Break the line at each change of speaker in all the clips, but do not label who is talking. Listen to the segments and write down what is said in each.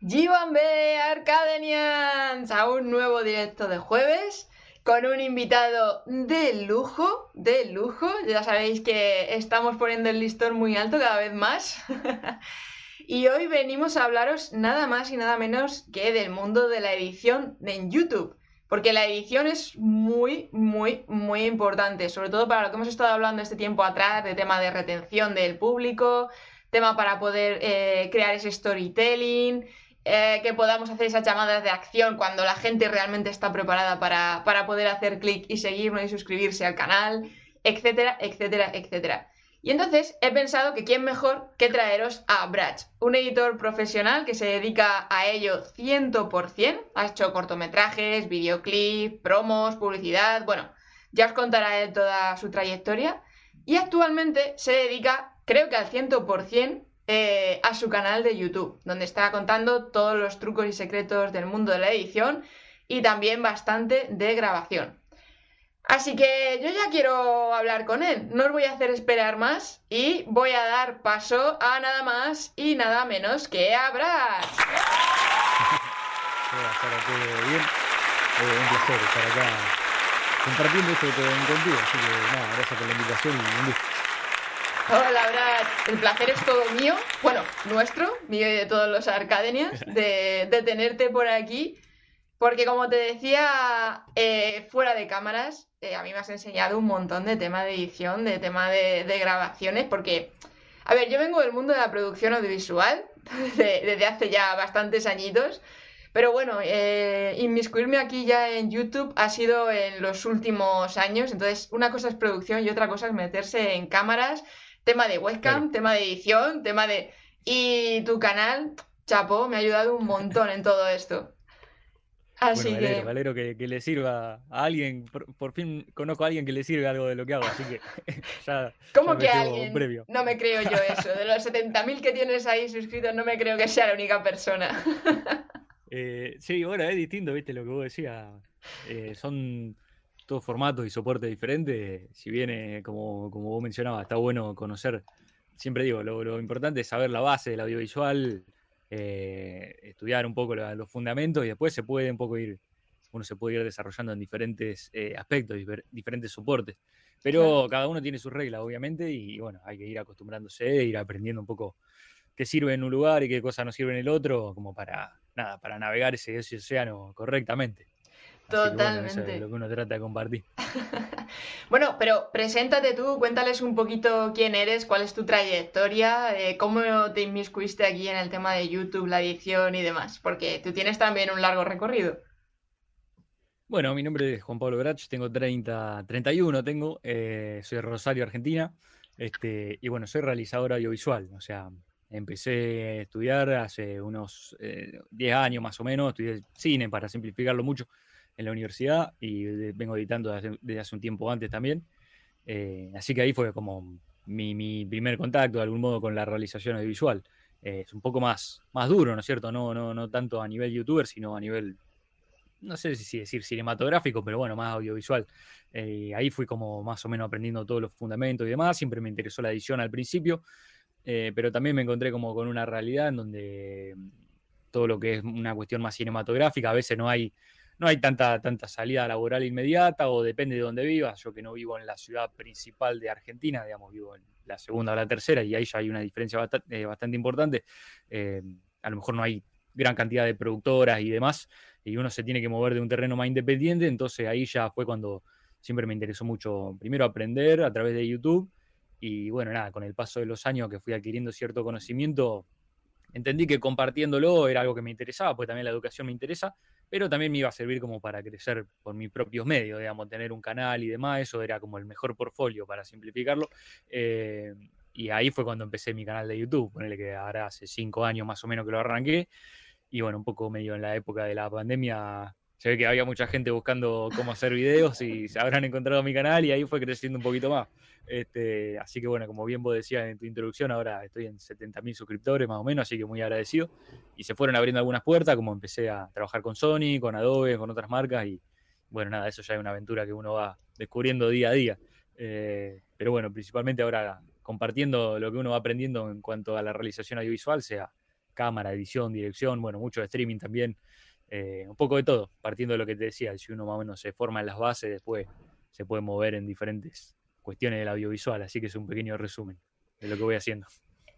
G1B Arcadenians a un nuevo directo de jueves con un invitado de lujo, de lujo. Ya sabéis que estamos poniendo el listón muy alto cada vez más. y hoy venimos a hablaros nada más y nada menos que del mundo de la edición en YouTube. Porque la edición es muy, muy, muy importante, sobre todo para lo que hemos estado hablando este tiempo atrás, de tema de retención del público, tema para poder eh, crear ese storytelling, eh, que podamos hacer esas llamadas de acción cuando la gente realmente está preparada para, para poder hacer clic y seguirnos y suscribirse al canal, etcétera, etcétera, etcétera. Y entonces he pensado que quién mejor que traeros a Brach, un editor profesional que se dedica a ello 100%, ha hecho cortometrajes, videoclips, promos, publicidad, bueno, ya os contará él toda su trayectoria. Y actualmente se dedica, creo que al 100%, eh, a su canal de YouTube, donde está contando todos los trucos y secretos del mundo de la edición y también bastante de grabación. Así que yo ya quiero hablar con él, no os voy a hacer esperar más y voy a dar paso a nada más y nada menos que a Brad.
Eh, un placer estar acá compartiendo esto contigo, así que nada, gracias por la invitación y un gusto.
Hola, Brad. El placer es todo mío, bueno, nuestro, mío y de todos los Arcadenias, de, tenerte por aquí. Porque como te decía, eh, fuera de cámaras, eh, a mí me has enseñado un montón de tema de edición, de tema de, grabaciones, porque, a ver, yo vengo del mundo de la producción audiovisual desde, hace ya bastantes añitos, pero bueno, eh, inmiscuirme aquí ya en YouTube ha sido en los últimos años, entonces una cosa es producción y otra cosa es meterse en cámaras Tema de webcam, tema de edición, tema de... Y tu canal, chapo, me ha ayudado un montón en todo esto.
Así que... Valero, que, le sirva a alguien, por, fin conozco a alguien que le sirva algo de lo que hago, así que ya...
¿Cómo que alguien? No me creo yo eso. De los 70.000 que tienes ahí suscritos, no me creo que sea la única persona.
eh, sí, bueno, es distinto, viste, lo que vos decías. Eh, son todos formatos y soportes diferentes, si viene, como, como vos mencionabas, está bueno conocer, siempre digo, lo, importante es saber la base del audiovisual, eh, estudiar un poco los fundamentos y después se puede un poco ir, uno se puede ir desarrollando en diferentes eh, aspectos, diferentes soportes. Pero cada uno tiene sus reglas, obviamente, y bueno, hay que ir acostumbrándose, ir aprendiendo un poco qué sirve en un lugar y qué cosas no sirve en el otro, como para, nada, para navegar ese, ese océano correctamente.
Totalmente.
lo que uno trata de compartir.
bueno, pero preséntate tú, cuéntales un poquito quién eres, cuál es tu trayectoria, eh, cómo te inmiscuiste aquí en el tema de YouTube, la edición y demás, porque tú tienes también un largo recorrido.
Bueno, mi nombre es Juan Pablo Brach, tengo 30, 31, tengo, eh, soy de Rosario, Argentina, este, y bueno, soy realizador audiovisual, o sea, empecé a estudiar hace unos 10 eh, años más o menos, estudié cine para simplificarlo mucho, en la universidad y vengo editando desde hace, un tiempo antes también. Eh, así que ahí fue como mi, primer contacto de algún modo con la realización audiovisual. Eh, es un poco más, más duro, ¿no es cierto? No, no, no tanto a nivel youtuber, sino a nivel, no sé si decir cinematográfico, pero bueno, más audiovisual. Eh, ahí fui como más o menos aprendiendo todos los fundamentos y demás. Siempre me interesó la edición al principio, pero también me encontré como con una realidad en donde todo lo que es una cuestión más cinematográfica, a veces no hay no hay tanta, tanta salida laboral inmediata o depende de dónde vivas. Yo que no vivo en la ciudad principal de Argentina, digamos, vivo en la segunda o la tercera y ahí ya hay una diferencia bastante, eh, importante. Eh, a lo mejor no hay gran cantidad de productoras y demás y uno se tiene que mover de un terreno más independiente, entonces ahí ya fue cuando siempre me interesó mucho, primero aprender a través de YouTube y bueno, nada, con el paso de los años que fui adquiriendo cierto conocimiento, entendí que compartiéndolo era algo que me interesaba, porque también la educación me interesa, pero también me iba a servir como para crecer por mis propios medios, digamos, tener un canal y demás, eso era como el mejor portfolio para simplificarlo. Eh, y ahí fue cuando empecé mi canal de YouTube, ponele que ahora hace cinco años más o menos que lo arranqué, y bueno, un poco medio en la época de la pandemia se ve que había mucha gente buscando cómo hacer videos y se habrán encontrado mi canal y ahí fue creciendo un poquito más. Este, así que bueno, como bien vos decías en tu introducción, ahora estoy en 70.000 suscriptores más o menos, así que muy agradecido. Y se fueron abriendo algunas puertas, como empecé a trabajar con Sony, con Adobe, con otras marcas y bueno, nada, eso ya es una aventura que uno va descubriendo día a día. Eh, pero bueno, principalmente ahora compartiendo lo que uno va aprendiendo en cuanto a la realización audiovisual, sea cámara, edición, dirección, bueno, mucho de streaming también, eh, un poco de todo, partiendo de lo que te decía, si uno más o menos se forma en las bases, después se puede mover en diferentes cuestiones del audiovisual, así que es un pequeño resumen de lo que voy haciendo.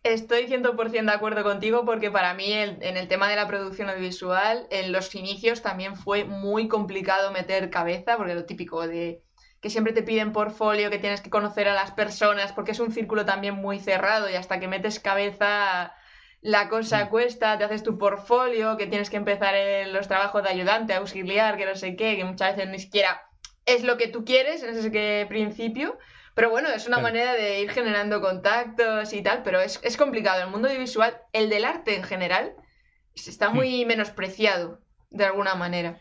Estoy 100% de acuerdo contigo porque para mí en el tema de la producción audiovisual, en los inicios también fue muy complicado meter cabeza, porque lo típico de que siempre te piden portfolio, que tienes que conocer a las personas, porque es un círculo también muy cerrado y hasta que metes cabeza la cosa mm. cuesta, te haces tu portfolio, que tienes que empezar los trabajos de ayudante, auxiliar, que no sé qué, que muchas veces ni siquiera es lo que tú quieres en ese principio. Pero bueno, es una manera de ir generando contactos y tal, pero es, complicado. El mundo audiovisual, el del arte en general, está muy menospreciado de alguna manera.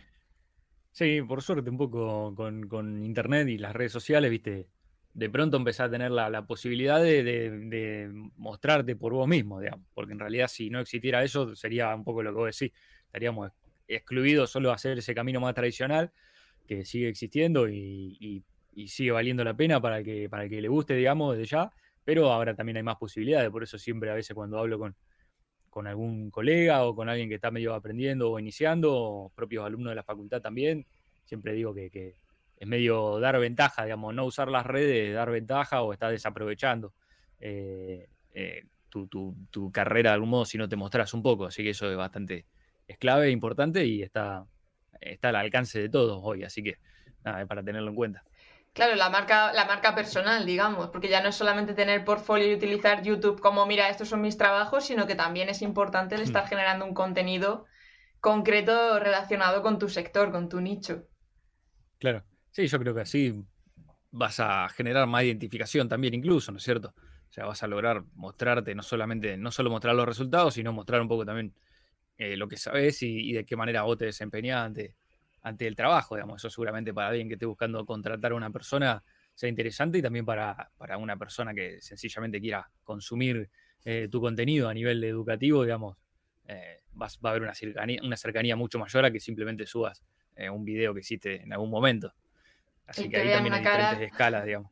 Sí, por suerte, un poco con, internet y las redes sociales, viste, de pronto empezás a tener la, posibilidad de, mostrarte por vos mismo, digamos, porque en realidad si no existiera eso, sería un poco lo que vos decís, estaríamos excluidos solo a hacer ese camino más tradicional que sigue existiendo y y sigue valiendo la pena para que, para que le guste, digamos, desde ya, pero ahora también hay más posibilidades, por eso siempre a veces cuando hablo con, con algún colega o con alguien que está medio aprendiendo o iniciando, o propios alumnos de la facultad también, siempre digo que, es medio dar ventaja, digamos, no usar las redes, dar ventaja o estar desaprovechando eh, eh, tu, tu, carrera de algún modo si no te mostras un poco, así que eso es bastante, es clave, e importante y está, está al alcance de todos hoy, así que nada, para tenerlo en cuenta.
Claro, la marca, la marca personal, digamos, porque ya no es solamente tener portfolio y utilizar YouTube como, mira, estos son mis trabajos, sino que también es importante el estar hmm. generando un contenido concreto relacionado con tu sector, con tu nicho.
Claro, sí, yo creo que así vas a generar más identificación también incluso, ¿no es cierto? O sea, vas a lograr mostrarte, no solamente, no solo mostrar los resultados, sino mostrar un poco también eh, lo que sabes y, de qué manera vos te desempeñás ante, el trabajo, digamos. Eso seguramente para alguien que esté buscando contratar a una persona sea interesante y también para, una persona que sencillamente quiera consumir eh, tu contenido a nivel educativo, digamos, eh, va a haber una cercanía, una cercanía mucho mayor a que simplemente subas un video que hiciste en algún momento. Así que, ahí también hay diferentes escalas, digamos.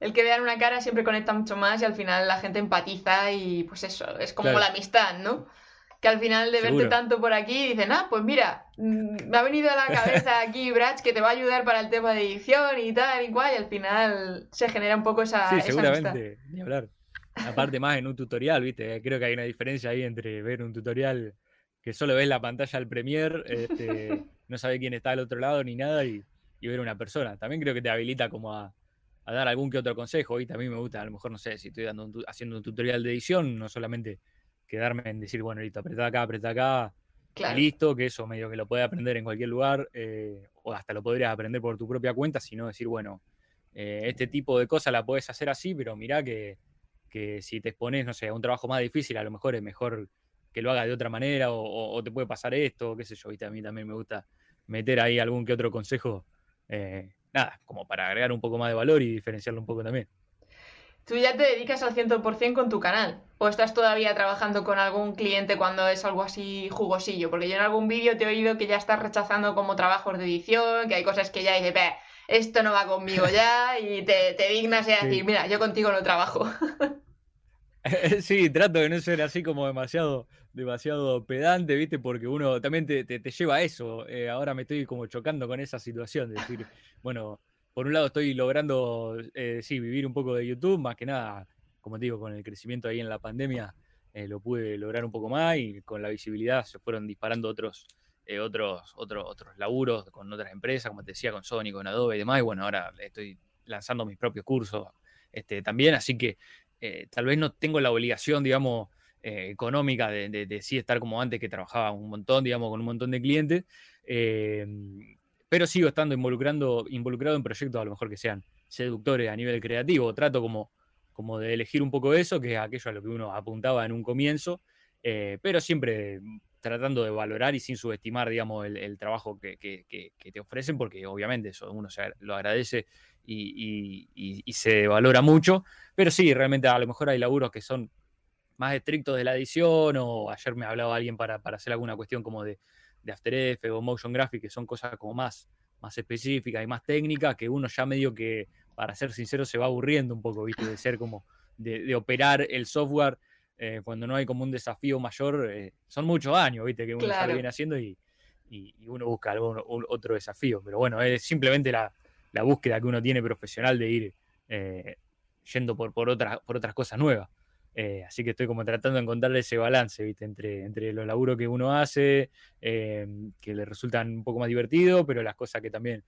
El que vean una cara siempre conecta mucho más y al final la gente empatiza y pues eso, es como la amistad, ¿no? que al final de verte tanto por aquí dicen, ah, pues mira, mm, me ha venido a la cabeza aquí Brach que te va a ayudar para el tema de edición y tal y cual, y al final se genera un poco esa.
Sí, seguramente, ni hablar. Aparte más en un tutorial, viste, creo que hay una diferencia ahí entre ver un tutorial que solo ves la pantalla del Premiere, este, no sabe quién está al otro lado ni nada, y, ver una persona. También creo que te habilita como a, dar algún que otro consejo. Y también me gusta, a lo mejor, no sé, si estoy dando haciendo un tutorial de edición, no solamente quedarme en decir, bueno, listo, apretá acá, apretá acá, listo, que eso medio que lo puede aprender en cualquier lugar, eh, o hasta lo podrías aprender por tu propia cuenta, sino decir, bueno, eh, este tipo de cosas la puedes hacer así, pero mirá que, si te expones, no sé, a un trabajo más difícil, a lo mejor es mejor que lo haga de otra manera, o, te puede pasar esto, qué sé yo, ¿viste? a mí también me gusta meter ahí algún que otro consejo, eh, nada, como para agregar un poco más de valor y diferenciarlo un poco también.
¿Tú ya te dedicas al 100% con tu canal? ¿O estás todavía trabajando con algún cliente cuando es algo así jugosillo? Porque yo en algún vídeo te he oído que ya estás rechazando como trabajos de edición, que hay cosas que ya dices, esto no va conmigo ya, y te, dignas y decir, mira, yo contigo no trabajo.
Sí, trato de no ser así como demasiado, demasiado pedante, ¿viste? Porque uno también te, lleva a eso. Eh, ahora me estoy como chocando con esa situación de decir, bueno, por un lado estoy logrando, eh, sí, vivir un poco de YouTube, más que nada, como te digo, con el crecimiento ahí en la pandemia, eh, lo pude lograr un poco más y con la visibilidad se fueron disparando otros, otros, otros, otros laburos con otras empresas, como te decía, con Sony, con Adobe y demás. Y bueno, ahora estoy lanzando mis propios cursos este, también, así que tal vez no tengo la obligación, digamos, económica de, de, sí estar como antes que trabajaba un montón, digamos, con un montón de clientes pero sigo estando involucrando, involucrado en proyectos a lo mejor que sean seductores a nivel creativo. Trato como, como de elegir un poco eso, que es aquello a lo que uno apuntaba en un comienzo, eh, pero siempre tratando de valorar y sin subestimar, digamos, el, trabajo que, te ofrecen, porque obviamente eso uno lo agradece y, se valora mucho, pero sí, realmente a lo mejor hay laburos que son más estrictos de la edición, o ayer me hablaba alguien para, para hacer alguna cuestión como de, de After Effects o Motion Graphics, que son cosas como más, más específicas y más técnicas, que uno ya medio que, para ser sincero, se va aburriendo un poco, ¿viste? De ser como, de, operar el software eh, cuando no hay como un desafío mayor, eh, son muchos años, ¿viste? Que uno ya lo viene haciendo y, uno busca algún, otro desafío. Pero bueno, es simplemente la, búsqueda que uno tiene profesional de ir eh, yendo por, por, otras, por otras cosas nuevas. Así que estoy como tratando de encontrar ese balance, ¿viste? Entre, entre los laburos que uno hace, que le resultan un poco más divertidos, pero las cosas que también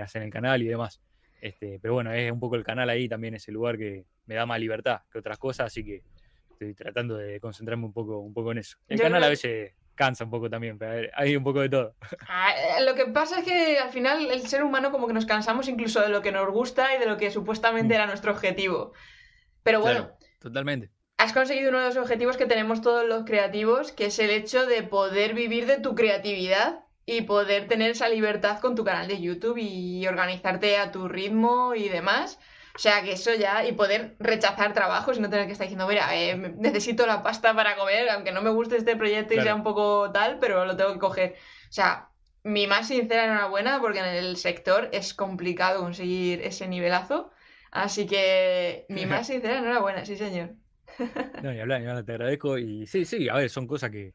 hacen el canal y demás. Este, pero bueno, es un poco el canal ahí también, ese lugar que me da más libertad que otras cosas, así que estoy tratando de concentrarme un poco, un poco en eso. El canal a veces cansa un poco también, pero hay un poco de todo.
Ah, eh, lo que pasa es que al final el ser humano como que nos cansamos incluso de lo que nos gusta y de lo que supuestamente mm. era nuestro objetivo. Pero bueno.
Totalmente.
Has conseguido uno de los objetivos que tenemos todos los creativos, que es el hecho de poder vivir de tu creatividad y poder tener esa libertad con tu canal de YouTube y organizarte a tu ritmo y demás. O sea, que eso ya, y poder rechazar trabajos y no tener que estar diciendo, mira, eh, necesito la pasta para comer, aunque no me guste este proyecto y sea un poco tal, pero lo tengo que coger. O sea, mi más sincera enhorabuena, porque en el sector es complicado conseguir ese nivelazo. Así que mi más sincera enhorabuena, sí, señor.
No, y hablar, y te agradezco. Y sí, sí, a ver, son cosas que,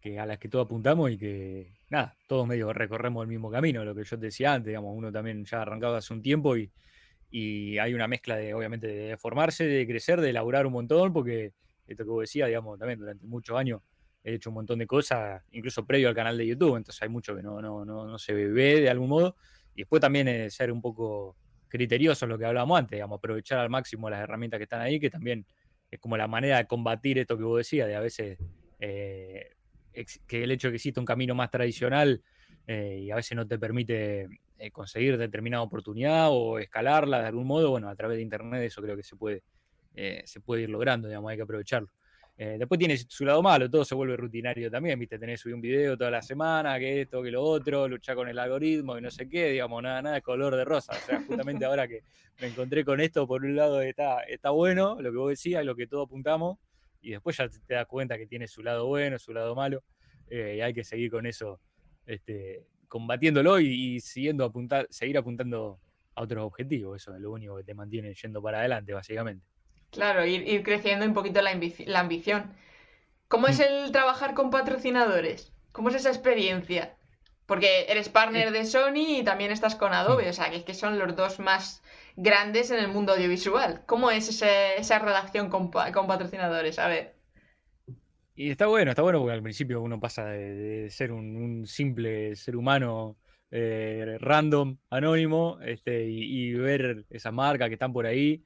que a las que todos apuntamos y que, nada, todos medio recorremos el mismo camino, lo que yo te decía antes, digamos, uno también ya arrancaba hace un tiempo y, y hay una mezcla de, obviamente, de formarse, de crecer, de elaborar un montón, porque esto que vos decías, digamos, también durante muchos años he hecho un montón de cosas, incluso previo al canal de YouTube, entonces hay mucho que no, no, no, no se ve de algún modo, y después también es ser un poco criterioso en lo que hablábamos antes, digamos, aprovechar al máximo las herramientas que están ahí, que también es como la manera de combatir esto que vos decías, de a veces eh, que el hecho de que exista un camino más tradicional eh, y a veces no te permite eh, conseguir determinada oportunidad o escalarla de algún modo, bueno, a través de Internet eso creo que se puede, se puede ir logrando, digamos, hay que aprovecharlo. Después tiene su lado malo, todo se vuelve rutinario también, viste, tenés subir un video toda la semana, que esto, que lo otro, luchar con el algoritmo y no sé qué, digamos, nada, nada de color de rosa. O sea, justamente ahora que me encontré con esto, por un lado está, está bueno, lo que vos decías, lo que todos apuntamos, y después ya te das cuenta que tiene su lado bueno, su lado malo, eh, y hay que seguir con eso, este, combatiéndolo y, siguiendo apuntar, seguir apuntando a otros objetivos, eso es lo único que te mantiene yendo para adelante, básicamente.
Claro, ir, creciendo un poquito la, ambición. ¿Cómo es mm. el trabajar con patrocinadores? ¿Cómo es esa experiencia? Porque eres partner de Sony y también estás con Adobe, mm. o sea, que, que son los dos más grandes en el mundo audiovisual. ¿Cómo es esa relación con, patrocinadores? A ver.
Y está bueno, está bueno porque al principio uno pasa de, ser un, simple ser humano eh, random, anónimo, este, y, ver esas marcas que están por ahí,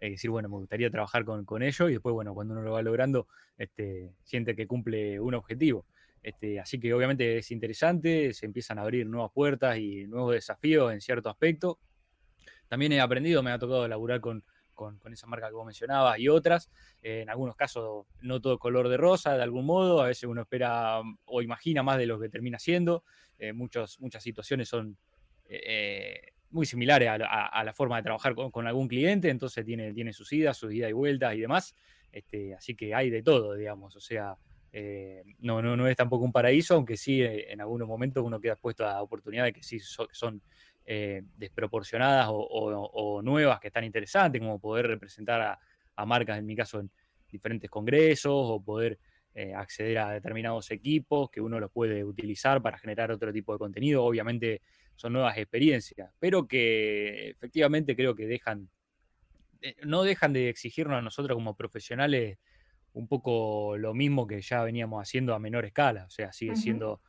y decir, bueno, me gustaría trabajar con, con, ellos, y después, bueno, cuando uno lo va logrando, este, siente que cumple un objetivo. Este, así que obviamente es interesante, se empiezan a abrir nuevas puertas y nuevos desafíos en cierto aspecto también he aprendido, me ha tocado laburar con, esa marca que vos mencionabas y otras. Eh, en algunos casos no todo color de rosa, de algún modo. A veces uno espera mm, o imagina más de lo que termina siendo. Eh, muchas situaciones son eh, muy similares a, la forma de trabajar con, algún cliente, entonces tiene, tiene sus idas, sus idas y vueltas y demás. Este, así que hay de todo, digamos. O sea, no, no, no es tampoco un paraíso, aunque sí en algunos momentos uno queda expuesto a oportunidades que sí son eh, desproporcionadas o, nuevas que están interesantes, como poder representar a, marcas, en mi caso, en diferentes congresos o poder eh, acceder a determinados equipos que uno los puede utilizar para generar otro tipo de contenido. Obviamente son nuevas experiencias, pero que efectivamente creo que dejan, eh, no dejan de exigirnos a nosotros como profesionales un poco lo mismo que ya veníamos haciendo a menor escala, o sea, sigue siendo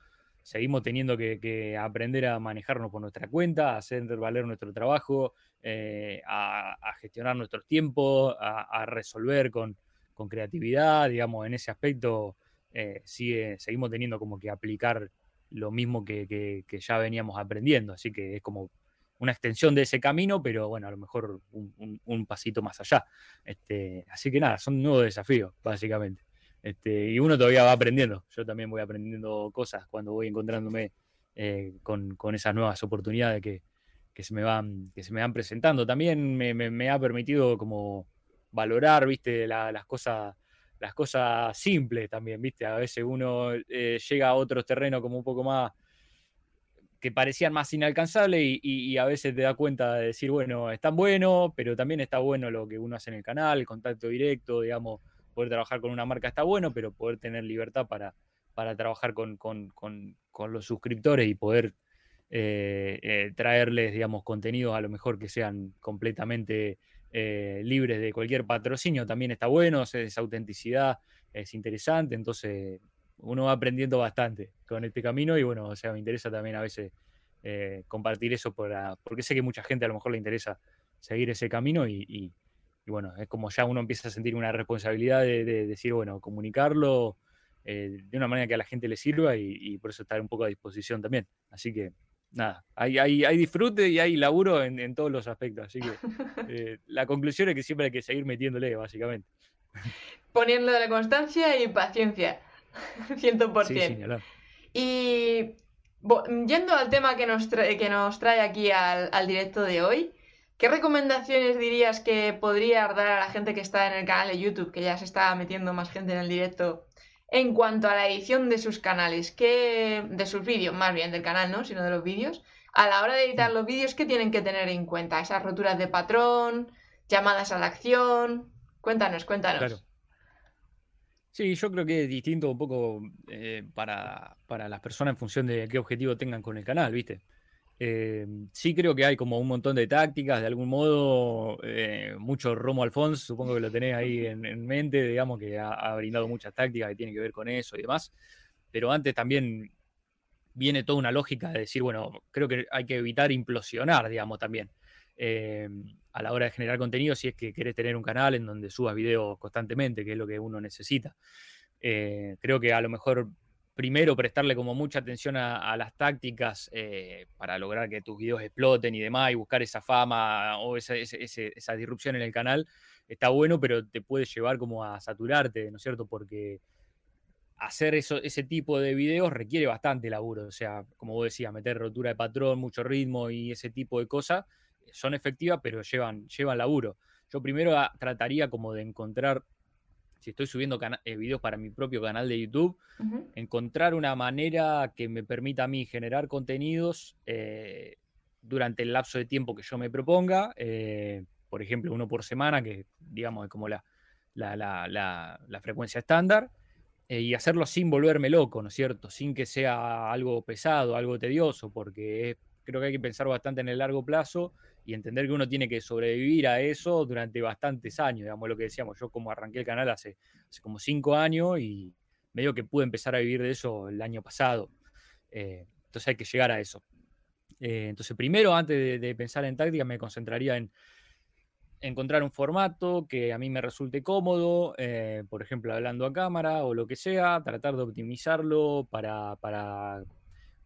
seguimos teniendo que, aprender a manejarnos por nuestra cuenta, a hacer valer nuestro trabajo, eh, a, gestionar nuestros tiempos, a, resolver con, creatividad, digamos, en ese aspecto eh, sigue, seguimos teniendo como que aplicar lo mismo que, ya veníamos aprendiendo, así que es como una extensión de ese camino, pero bueno, a lo mejor un, pasito más allá. Este, así que nada, son nuevos desafíos, básicamente. Este, y uno todavía va aprendiendo. Yo también voy aprendiendo cosas cuando voy encontrándome eh, con, esas nuevas oportunidades que, se me van, que se me van presentando. También me, ha permitido como valorar, viste, las cosas las cosas simples también, viste. A veces uno eh, llega a otros terrenos como un poco más que parecían más inalcanzables y, a veces te da cuenta de decir, bueno, están bueno, pero también está bueno lo que uno hace en el canal, el contacto directo, digamos, poder trabajar con una marca está bueno, pero poder tener libertad para, para trabajar con, los suscriptores y poder eh, eh, traerles, digamos, contenidos a lo mejor que sean completamente eh, libres de cualquier patrocinio, también está bueno, esa autenticidad es interesante, entonces uno va aprendiendo bastante con este camino y bueno, o sea, me interesa también a veces compartir eso porque sé que mucha gente a lo mejor le interesa seguir ese camino y, bueno, es como ya uno empieza a sentir una responsabilidad de, decir, bueno, comunicarlo de una manera que a la gente le sirva y, por eso estar un poco a disposición también. Así que nada, hay, hay, disfrute y hay laburo en, todos los aspectos. Así que eh, la conclusión es que siempre hay que seguir metiéndole, básicamente.
Poniendo la constancia y paciencia, 100%. y yendo al tema que nos, trae, que nos trae aquí al, al, directo de hoy, ¿qué recomendaciones dirías que podría dar a la gente que está en el canal de YouTube, que ya se está metiendo más gente en el directo, en cuanto a la edición de sus canales, que de sus vídeos, más bien del canal, ¿no? Sino de los vídeos. A la hora de editar los vídeos, ¿qué tienen que tener en cuenta? Esas roturas de patrón, llamadas a la acción. Cuéntanos, cuéntanos. Claro.
Sí, yo creo que es distinto un poco eh, para, para, las personas en función de qué objetivo tengan con el canal, ¿viste? Eh, sí creo que hay como un montón de tácticas, de algún modo, eh, mucho Romo Alfons, supongo que lo tenés ahí en, mente, digamos que ha, brindado muchas tácticas que tienen que ver con eso y demás, pero antes también viene toda una lógica de decir, bueno, creo que hay que evitar implosionar, digamos, también. Eh, a la hora de generar contenido, si es que querés tener un canal en donde subas videos constantemente, que es lo que uno necesita. creo que a lo mejor primero prestarle como mucha atención a, las tácticas eh, para lograr que tus videos exploten y demás, y buscar esa fama o esa, disrupción en el canal, está bueno, pero te puede llevar como a saturarte, ¿no es cierto? Porque hacer eso, ese tipo de videos requiere bastante laburo, o sea, como vos decías, meter rotura de patrón, mucho ritmo y ese tipo de cosas, son efectivas, pero llevan, llevan laburo. Yo primero trataría como de encontrar si estoy subiendo eh, videos para mi propio canal de YouTube, encontrar una manera que me permita a mí generar contenidos eh, durante el lapso de tiempo que yo me proponga, eh, por ejemplo, uno por semana, que digamos es como la, la, frecuencia estándar, y hacerlo sin volverme loco, ¿no es cierto? Sin que sea algo pesado, algo tedioso, porque creo que hay que pensar bastante en el largo plazo y entender que uno tiene que sobrevivir a eso durante bastantes años, digamos lo que decíamos, yo como arranqué el canal hace, como cinco años y medio que pude empezar a vivir de eso el año pasado. Eh, entonces hay que llegar a eso. Eh, entonces primero, antes de, pensar en táctica, me concentraría en encontrar un formato que a mí me resulte cómodo, eh, por ejemplo, hablando a cámara o lo que sea, tratar de optimizarlo para, para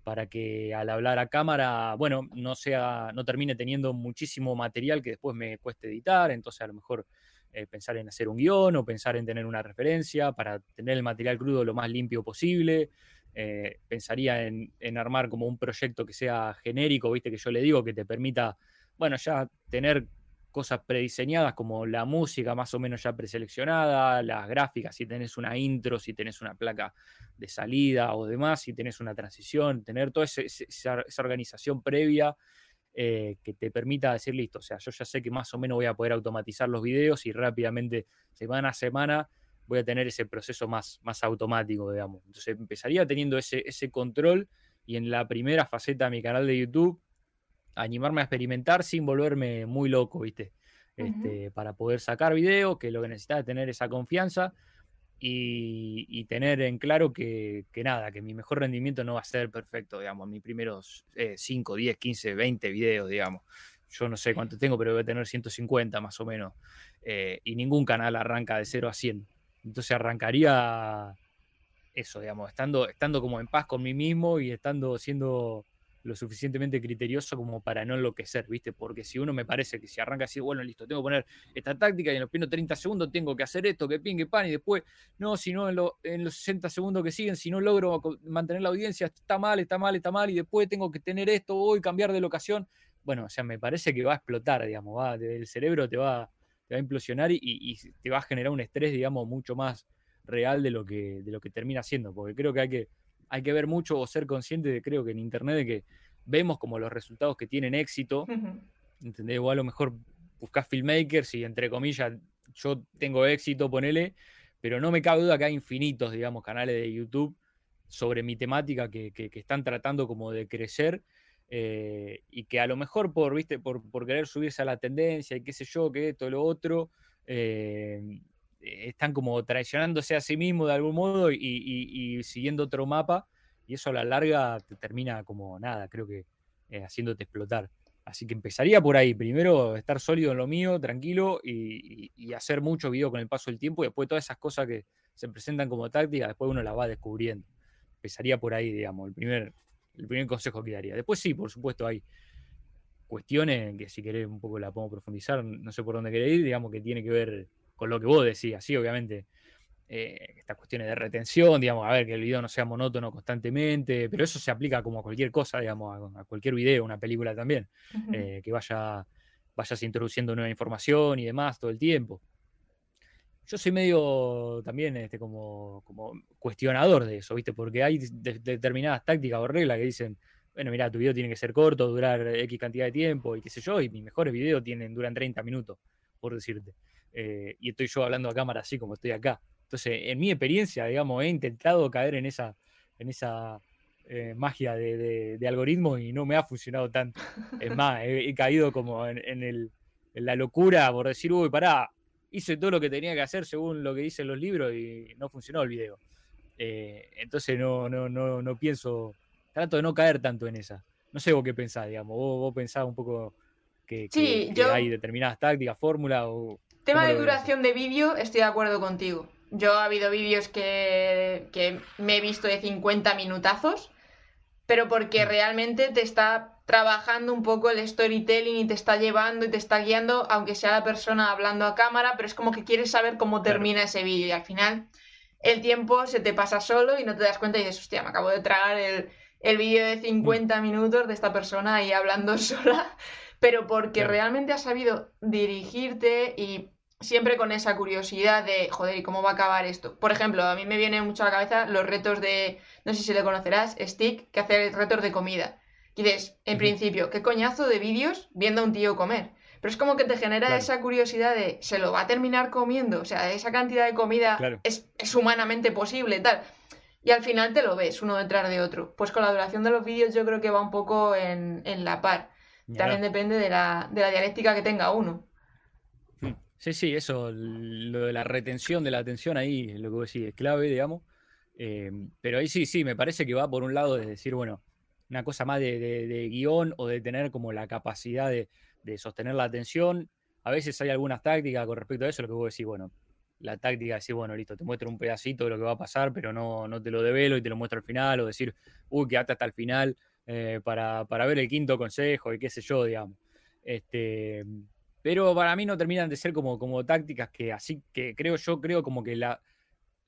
para que al hablar a cámara, bueno, no sea, no termine teniendo muchísimo material que después me cueste editar, entonces a lo mejor eh, pensar en hacer un guion o pensar en tener una referencia para tener el material crudo lo más limpio posible. Eh, pensaría en, en, armar como un proyecto que sea genérico, viste que yo le digo, que te permita, bueno, ya tener cosas prediseñadas como la música más o menos ya preseleccionada, las gráficas, si tenés una intro, si tenés una placa de salida o demás, si tenés una transición, tener toda esa, organización previa eh, que te permita decir, listo, o sea, yo ya sé que más o menos voy a poder automatizar los videos y rápidamente, semana a semana, voy a tener ese proceso más, más automático, digamos. Entonces empezaría teniendo ese, ese control y en la primera faceta de mi canal de YouTube, animarme a experimentar sin volverme muy loco, ¿viste? Este, Para poder sacar video, que lo que necesita es tener esa confianza y, tener en claro que, nada, que mi mejor rendimiento no va a ser perfecto, digamos, mis primeros 5, 10, 15, 20 videos, digamos. Yo no sé cuánto tengo, pero voy a tener 150 más o menos. Eh, y ningún canal arranca de 0 a 100. Entonces arrancaría eso, digamos, estando, estando como en paz con mí mismo y estando siendo lo suficientemente criterioso como para no enloquecer, ¿viste? Porque si uno me parece que si arranca así, bueno, listo, tengo que poner esta táctica y en los primeros 30 segundos tengo que hacer esto, que pingue pan, y después, no, si no, en, los 60 segundos que siguen, si no logro mantener la audiencia, está mal, está mal, está mal, y después tengo que tener esto hoy, cambiar de locación. Bueno, o sea, me parece que va a explotar, digamos, va, el cerebro te va, te va a implosionar y, y, te va a generar un estrés, digamos, mucho más real de lo que, de lo que termina siendo, porque creo que hay que hay que ver mucho o ser consciente de, creo que en Internet, de que vemos como los resultados que tienen éxito, ¿entendés? O a lo mejor buscas filmmakers y entre comillas, yo tengo éxito, ponele, pero no me cabe duda que hay infinitos, digamos, canales de YouTube sobre mi temática que, están tratando como de crecer eh, y que a lo mejor por, ¿viste? Por, querer subirse a la tendencia y qué sé yo, que esto, lo otro, eh, están como traicionándose a sí mismos de algún modo y, siguiendo otro mapa y eso a la larga te termina como nada, creo que eh, haciéndote explotar. Así que empezaría por ahí. Primero estar sólido en lo mío, tranquilo, y, hacer mucho video con el paso del tiempo. Y después todas esas cosas que se presentan como táctica, después uno las va descubriendo. Empezaría por ahí, digamos, el primer, el primer consejo que daría. Después sí, por supuesto, hay cuestiones que si querés un poco la podemos profundizar, no sé por dónde querés ir, digamos que tiene que ver con lo que vos decías, sí, obviamente eh, estas cuestiones de retención, digamos, a ver, que el video no sea monótono constantemente, pero eso se aplica como a cualquier cosa, digamos, a, cualquier video, una película también, eh, que vaya, vayas introduciendo nueva información y demás todo el tiempo. Yo soy medio también este, como, como cuestionador de eso, ¿viste? Porque hay determinadas tácticas o reglas que dicen, bueno, mira, tu video tiene que ser corto, durar X cantidad de tiempo y qué sé yo, y mis mejores videos tienen, duran 30 minutos, por decirte. Eh, y estoy yo hablando a cámara así como estoy acá. Entonces, en mi experiencia, digamos, he intentado caer en esa, en esa eh, magia de, algoritmo y no me ha funcionado tanto. Es más, he, caído como en, la locura por decir, uy, pará, hice todo lo que tenía que hacer según lo que dicen los libros y no funcionó el video. Eh, entonces no, no, no, no pienso, trato de no caer tanto en esa. No sé vos qué pensás, digamos, vos, vos pensás un poco que, hay determinadas tácticas, fórmulas o...
Tema de duración de vídeo, estoy de acuerdo contigo. Yo ha habido vídeos que, me he visto de 50 minutazos, pero porque mm. realmente te está trabajando un poco el storytelling y te está llevando y te está guiando, aunque sea la persona hablando a cámara, pero es como que quieres saber cómo termina ese vídeo y al final el tiempo se te pasa solo y no te das cuenta y dices, hostia, me acabo de tragar el, el vídeo de 50 mm. minutos de esta persona ahí hablando sola, pero porque realmente has sabido dirigirte y siempre con esa curiosidad de, joder, ¿y cómo va a acabar esto? Por ejemplo, a mí me viene mucho a la cabeza los retos de, no sé si le conocerás, Stick, que hace retos de comida. Y dices, en principio, qué coñazo de vídeos viendo a un tío comer. Pero es como que te genera esa curiosidad de, ¿se lo va a terminar comiendo? O sea, esa cantidad de comida es, humanamente posible, tal. Y al final te lo ves uno detrás de otro. Pues con la duración de los vídeos yo creo que va un poco en, la par. También depende de la, de la dialéctica que tenga uno.
Sí, sí, eso, lo de la retención de la atención ahí, lo que vos decís, es clave, digamos. Eh, pero ahí sí, sí, me parece que va por un lado de decir, bueno, una cosa más de, guion o de tener como la capacidad de, sostener la atención. A veces hay algunas tácticas con respecto a eso, lo que vos decís, bueno, la táctica de decir, bueno, listo, te muestro un pedacito de lo que va a pasar, pero no, no te lo develo y te lo muestro al final, o decir, uy, quédate hasta el final eh, para, para, ver el quinto consejo y qué sé yo, digamos. Este, pero para mí no terminan de ser como, como tácticas que así que creo yo, creo como que la,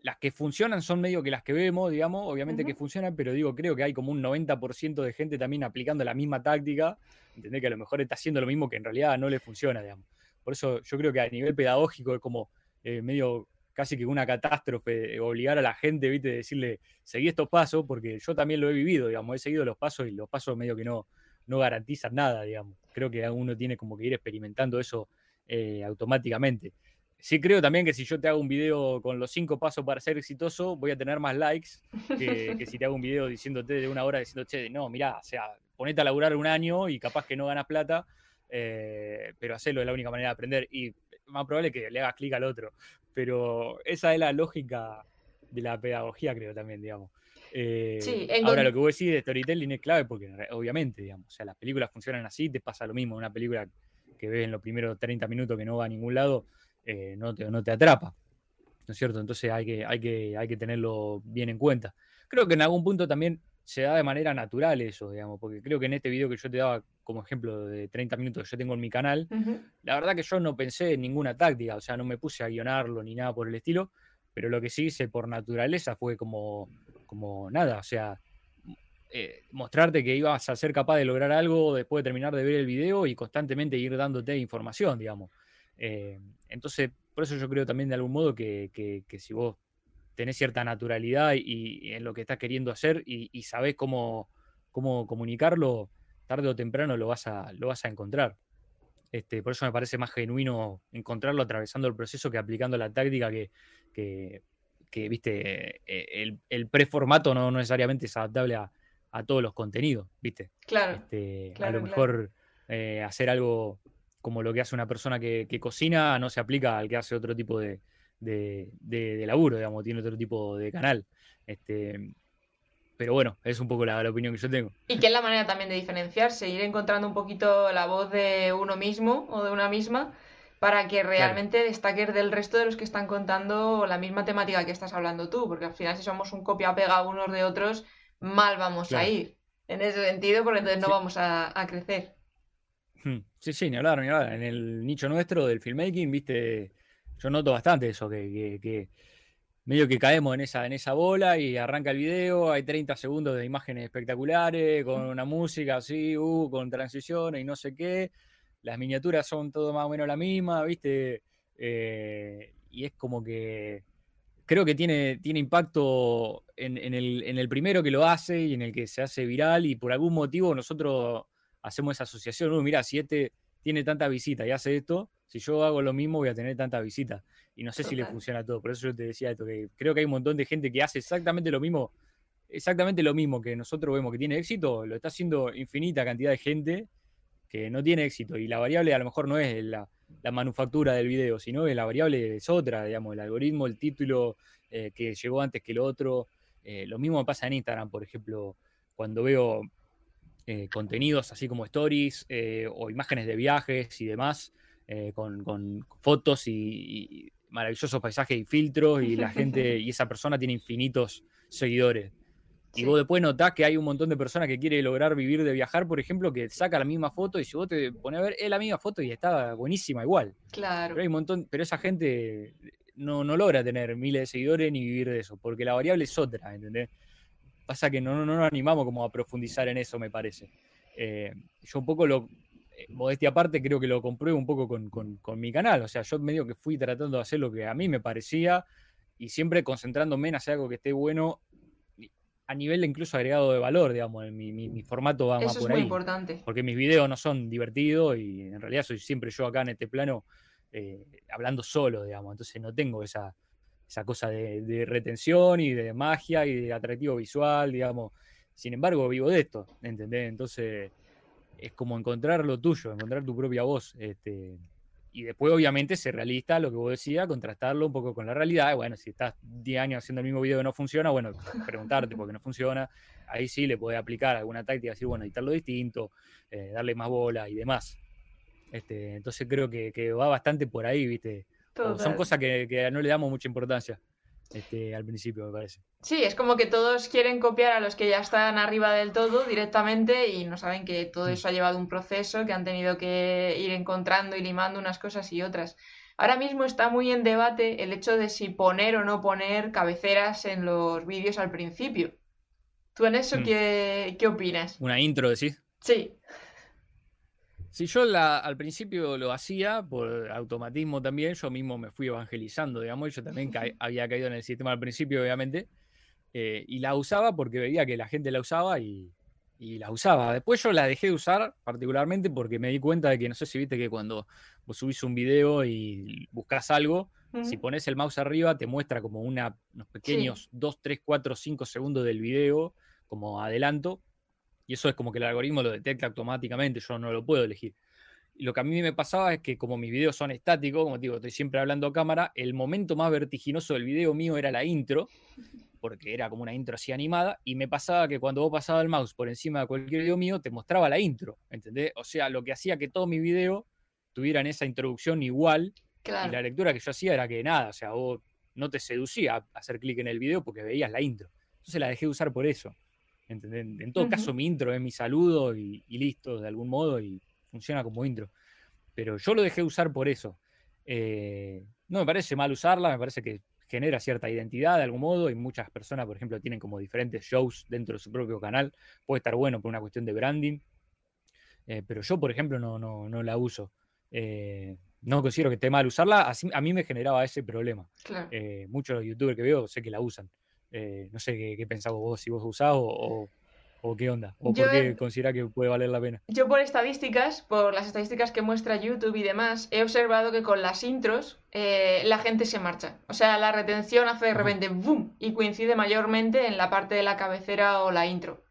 las que funcionan son medio que las que vemos, digamos, obviamente que funcionan, pero digo, creo que hay como un 90% de gente también aplicando la misma táctica, entender que a lo mejor está haciendo lo mismo que en realidad no le funciona, digamos. Por eso yo creo que a nivel pedagógico es como eh, medio casi que una catástrofe obligar a la gente, viste, decirle, seguí estos pasos, porque yo también lo he vivido, digamos, he seguido los pasos y los pasos medio que no, no garantizan nada, digamos. Creo que uno tiene como que ir experimentando eso eh, automáticamente. Sí creo también que si yo te hago un video con los cinco pasos para ser exitoso, voy a tener más likes que, si te hago un video diciéndote de una hora diciéndote, no, mirá, o sea, ponete a laburar un año y capaz que no ganas plata, eh, pero hacerlo es la única manera de aprender. Y más probable que le hagas clic al otro. Pero esa es la lógica de la pedagogía, creo también, digamos. Eh, ahora, lo que vos decís de storytelling es clave porque, obviamente, digamos, o sea, las películas funcionan así, te pasa lo mismo. Una película que ves en los primeros 30 minutos que no va a ningún lado, eh, no, te, no te atrapa. ¿No es cierto? Entonces hay que, hay, que, hay que tenerlo bien en cuenta. Creo que en algún punto también se da de manera natural eso, digamos, porque creo que en este video que yo te daba como ejemplo de 30 minutos que yo tengo en mi canal, la verdad que yo no pensé en ninguna táctica, o sea, no me puse a guionarlo ni nada por el estilo, pero lo que sí hice por naturaleza fue como como nada, o sea, eh, mostrarte que ibas a ser capaz de lograr algo después de terminar de ver el video y constantemente ir dándote información, digamos. Eh, entonces, por eso yo creo también de algún modo que, si vos tenés cierta naturalidad y, en lo que estás queriendo hacer y, sabés cómo, cómo comunicarlo, tarde o temprano lo vas a, lo vas a encontrar. Este, por eso me parece más genuino encontrarlo atravesando el proceso que aplicando la táctica que, viste, eh, el, preformato no, necesariamente es adaptable a, todos los contenidos, viste.
Claro.
Este, a lo mejor eh, hacer algo como lo que hace una persona que, cocina no se aplica al que hace otro tipo de, de, laburo, digamos, tiene otro tipo de canal. Este, pero bueno, es un poco la, opinión que yo tengo.
Y que es la manera también de diferenciarse, ir encontrando un poquito la voz de uno mismo o de una misma para que realmente destaques del resto de los que están contando la misma temática que estás hablando tú, porque al final si somos un copia-pega unos de otros, mal vamos a ir. En ese sentido, porque entonces no vamos a, crecer.
Hmm. Sí, sí, ni hablar, ni hablar. En el nicho nuestro del filmmaking, viste, yo noto bastante eso, que, medio que caemos en esa, en esa bola y arranca el video, hay 30 segundos de imágenes espectaculares, con una música así, uh, con transiciones y no sé qué. Las miniaturas son todo más o menos la misma, ¿viste? Eh, y es como que creo que tiene, tiene impacto en, el, primero que lo hace y en el que se hace viral y por algún motivo nosotros hacemos esa asociación. Uh, mira, si este tiene tanta visita y hace esto, si yo hago lo mismo voy a tener tanta visita y no sé si le funciona todo. Por eso yo te decía esto, que creo que hay un montón de gente que hace exactamente lo mismo, exactamente lo mismo que nosotros vemos que tiene éxito, lo está haciendo infinita cantidad de gente que no tiene éxito. Y la variable a lo mejor no es la, manufactura del video, sino que la variable es otra, digamos, el algoritmo, el título eh, que llegó antes que el otro. Eh, lo mismo pasa en Instagram, por ejemplo, cuando veo eh, contenidos así como stories o imágenes de viajes y demás, con, fotos y, maravillosos paisajes y filtros y la gente y esa persona tiene infinitos seguidores. Y vos después notás que hay un montón de personas que quiere lograr vivir de viajar, por ejemplo, que saca la misma foto y si vos te pones a ver, es la misma foto y está buenísima igual.
Claro.
Pero hay un montón, pero esa gente no, no logra tener miles de seguidores ni vivir de eso, porque la variable es otra, ¿entendés? Pasa que no, no, nos animamos como a profundizar en eso, me parece. Eh, yo un poco lo, eh, modestia aparte, creo que lo compruebo un poco con, mi canal. O sea, yo medio que fui tratando de hacer lo que a mí me parecía y siempre concentrándome en hacer algo que esté bueno a nivel incluso agregado de valor, digamos. Mi, mi, formato va
más por
es muy
importante.
Porque mis videos no son divertidos y en realidad soy siempre yo acá en este plano eh, hablando solo, digamos. Entonces no tengo esa, esa cosa de, de, retención y de magia y de atractivo visual, digamos. Sin embargo, vivo de esto, ¿entendés? Entonces es como encontrar lo tuyo, encontrar tu propia voz. Este, y después, obviamente, ser realista, lo que vos decías, contrastarlo un poco con la realidad. Bueno, si estás 10 años haciendo el mismo video y no funciona, bueno, preguntarte por qué no funciona. Ahí sí le podés aplicar alguna táctica, decir, bueno, editarlo distinto, eh, darle más bola y demás. Este, entonces creo que, va bastante por ahí, ¿viste? Son cosas que no le damos mucha importancia este, al principio, me parece.
Sí, es como que todos quieren copiar a los que ya están arriba del todo directamente y no saben que todo mm. eso ha llevado un proceso, que han tenido que ir encontrando y limando unas cosas y otras. Ahora mismo está muy en debate el hecho de si poner o no poner cabeceras en los vídeos al principio. ¿Tú en eso mm. qué, qué opinas?
¿Una intro, decís?
Sí.
Si yo la, al principio lo hacía por automatismo también, yo mismo me fui evangelizando, digamos, y yo también había caído en el sistema al principio, obviamente, eh, y la usaba porque veía que la gente la usaba y, la usaba. Después yo la dejé de usar particularmente porque me di cuenta de que, no sé si viste que cuando vos subís un video y buscas algo, si pones el mouse arriba te muestra como una, unos pequeños 2, 3, 4, 5 segundos del video como adelanto y eso es como que el algoritmo lo detecta automáticamente, yo no lo puedo elegir. Y lo que a mí me pasaba es que como mis videos son estáticos, como digo, estoy siempre hablando a cámara, el momento más vertiginoso del video mío era la intro, porque era como una intro así animada, y me pasaba que cuando vos pasabas el mouse por encima de cualquier video mío, te mostraba la intro, ¿entendés? O sea, lo que hacía que todo mi video tuvieran esa introducción igual, y la lectura que yo hacía era que nada, o sea, vos no te seducía hacer clic en el video porque veías la intro. Entonces la dejé de usar por eso. En todo caso, mi intro es mi saludo y, listo, de algún modo, y funciona como intro. Pero yo lo dejé usar por eso. Eh, no me parece mal usarla, me parece que genera cierta identidad de algún modo y muchas personas, por ejemplo, tienen como diferentes shows dentro de su propio canal. Puede estar bueno por una cuestión de branding. Eh, pero yo, por ejemplo, no, no, la uso. Eh, no considero que esté mal usarla. a mí me generaba ese problema. muchos youtubers que veo sé que la usan. Eh, no sé qué, qué vos, si vos usás o, ¿O qué onda? ¿O por qué considera que puede valer la pena?
Yo por estadísticas, por las estadísticas que muestra YouTube y demás, he observado que con las intros eh, la gente se marcha. O sea, la retención hace de repente ¡boom! y coincide mayormente en la parte de la cabecera o la intro.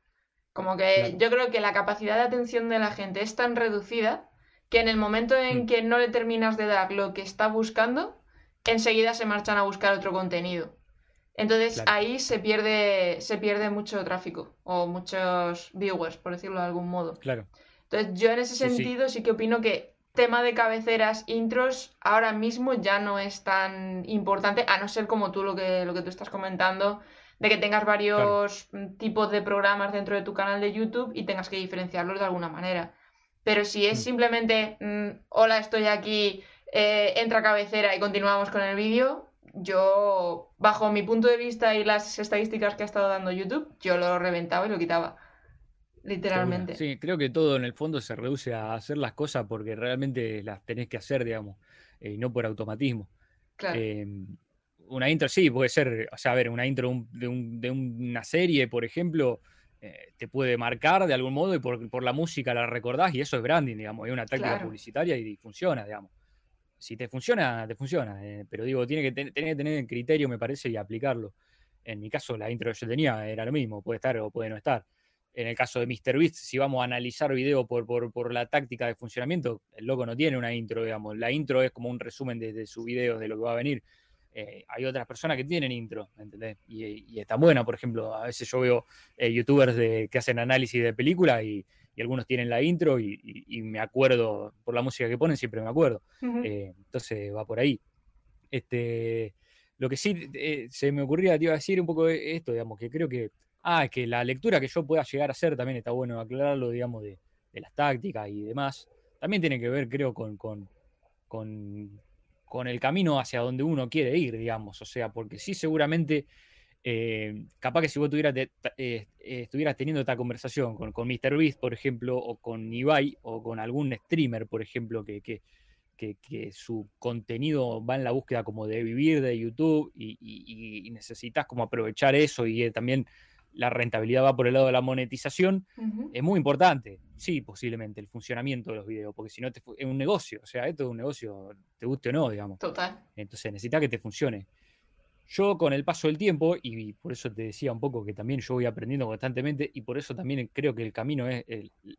Como que yo creo que la capacidad de atención de la gente es tan reducida que en el momento en mm. que no le terminas de dar lo que está buscando, enseguida se marchan a buscar otro contenido. Entonces ahí se pierde, se pierde mucho tráfico o muchos viewers, por decirlo de algún modo.
Claro.
Entonces yo en ese sentido sí. que opino que tema de cabeceras, intros, ahora mismo ya no es tan importante, a no ser como tú lo que, lo que tú estás comentando, de que tengas varios tipos de programas dentro de tu canal de YouTube y tengas que diferenciarlos de alguna manera. Pero si es mm. simplemente, mm, hola, estoy aquí, eh, entra cabecera y continuamos con el vídeo, yo, bajo mi punto de vista y las estadísticas que ha estado dando YouTube, yo lo reventaba y lo quitaba. Literalmente.
Sí, creo que todo en el fondo se reduce a hacer las cosas porque realmente las tenés que hacer, digamos, eh, y no por automatismo.
Claro. Em,
una intro, sí, puede ser, o sea, a ver, una intro de, una serie, por ejemplo, eh, te puede marcar de algún modo y por, la música la recordás y eso es branding, digamos, es una táctica publicitaria y funciona, digamos si te funciona, te funciona. Eh, pero digo, tiene que, tener que tener criterio, me parece, y aplicarlo. En mi caso, la intro que yo tenía era lo mismo, puede estar o puede no estar. En el caso de MrBeast, si vamos a analizar video por, por, la táctica de funcionamiento, el loco no tiene una intro, digamos. La intro es como un resumen de, su video, de lo que va a venir. Eh, hay otras personas que tienen intro, ¿entendés? Y, y están buenas, por ejemplo, a veces yo veo eh, youtubers de, que hacen análisis de películas y, y algunos tienen la intro y, me acuerdo, por la música que ponen, siempre me acuerdo. Eh, entonces va por ahí. Este, lo que sí eh, se me ocurría, te iba a decir un poco esto, digamos, que creo que, ah, que la lectura que yo pueda llegar a hacer también está bueno aclararlo, digamos, de, las tácticas y demás. También tiene que ver, creo, con, con, con el camino hacia donde uno quiere ir, digamos. O sea, porque sí, seguramente eh, capaz que si vos eh, eh, estuvieras teniendo esta conversación con, con MrBeast, por ejemplo, o con Ibai, o con algún streamer, por ejemplo, que, que, su contenido va en la búsqueda como de vivir de YouTube y, necesitas como aprovechar eso y también la rentabilidad va por el lado de la monetización, es muy importante, sí, posiblemente, el funcionamiento de los videos, porque si no es un negocio, o sea, esto es un negocio, te guste o no, digamos.
Total.
Entonces necesita que te funcione. Yo con el paso del tiempo, y por eso te decía un poco que también yo voy aprendiendo constantemente, y por eso también creo que el camino es,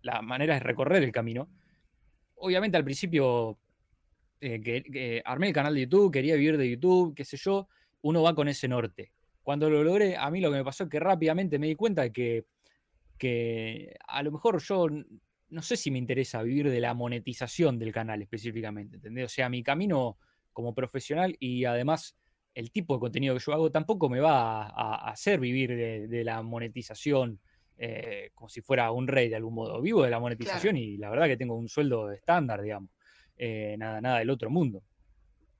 la manera es recorrer el camino. Obviamente al principio eh, armé el canal de YouTube, quería vivir de YouTube, qué sé yo, uno va con ese norte. Cuando lo logré, a mí lo que me pasó es que rápidamente me di cuenta de que, que a lo mejor yo no sé si me interesa vivir de la monetización del canal específicamente, ¿entendés? O sea, mi camino como profesional y además el tipo de contenido que yo hago tampoco me va a, hacer vivir de, la monetización eh, como si fuera un rey de algún modo. Vivo de la monetización y la verdad que tengo un sueldo estándar, digamos. Eh, nada, nada del otro mundo.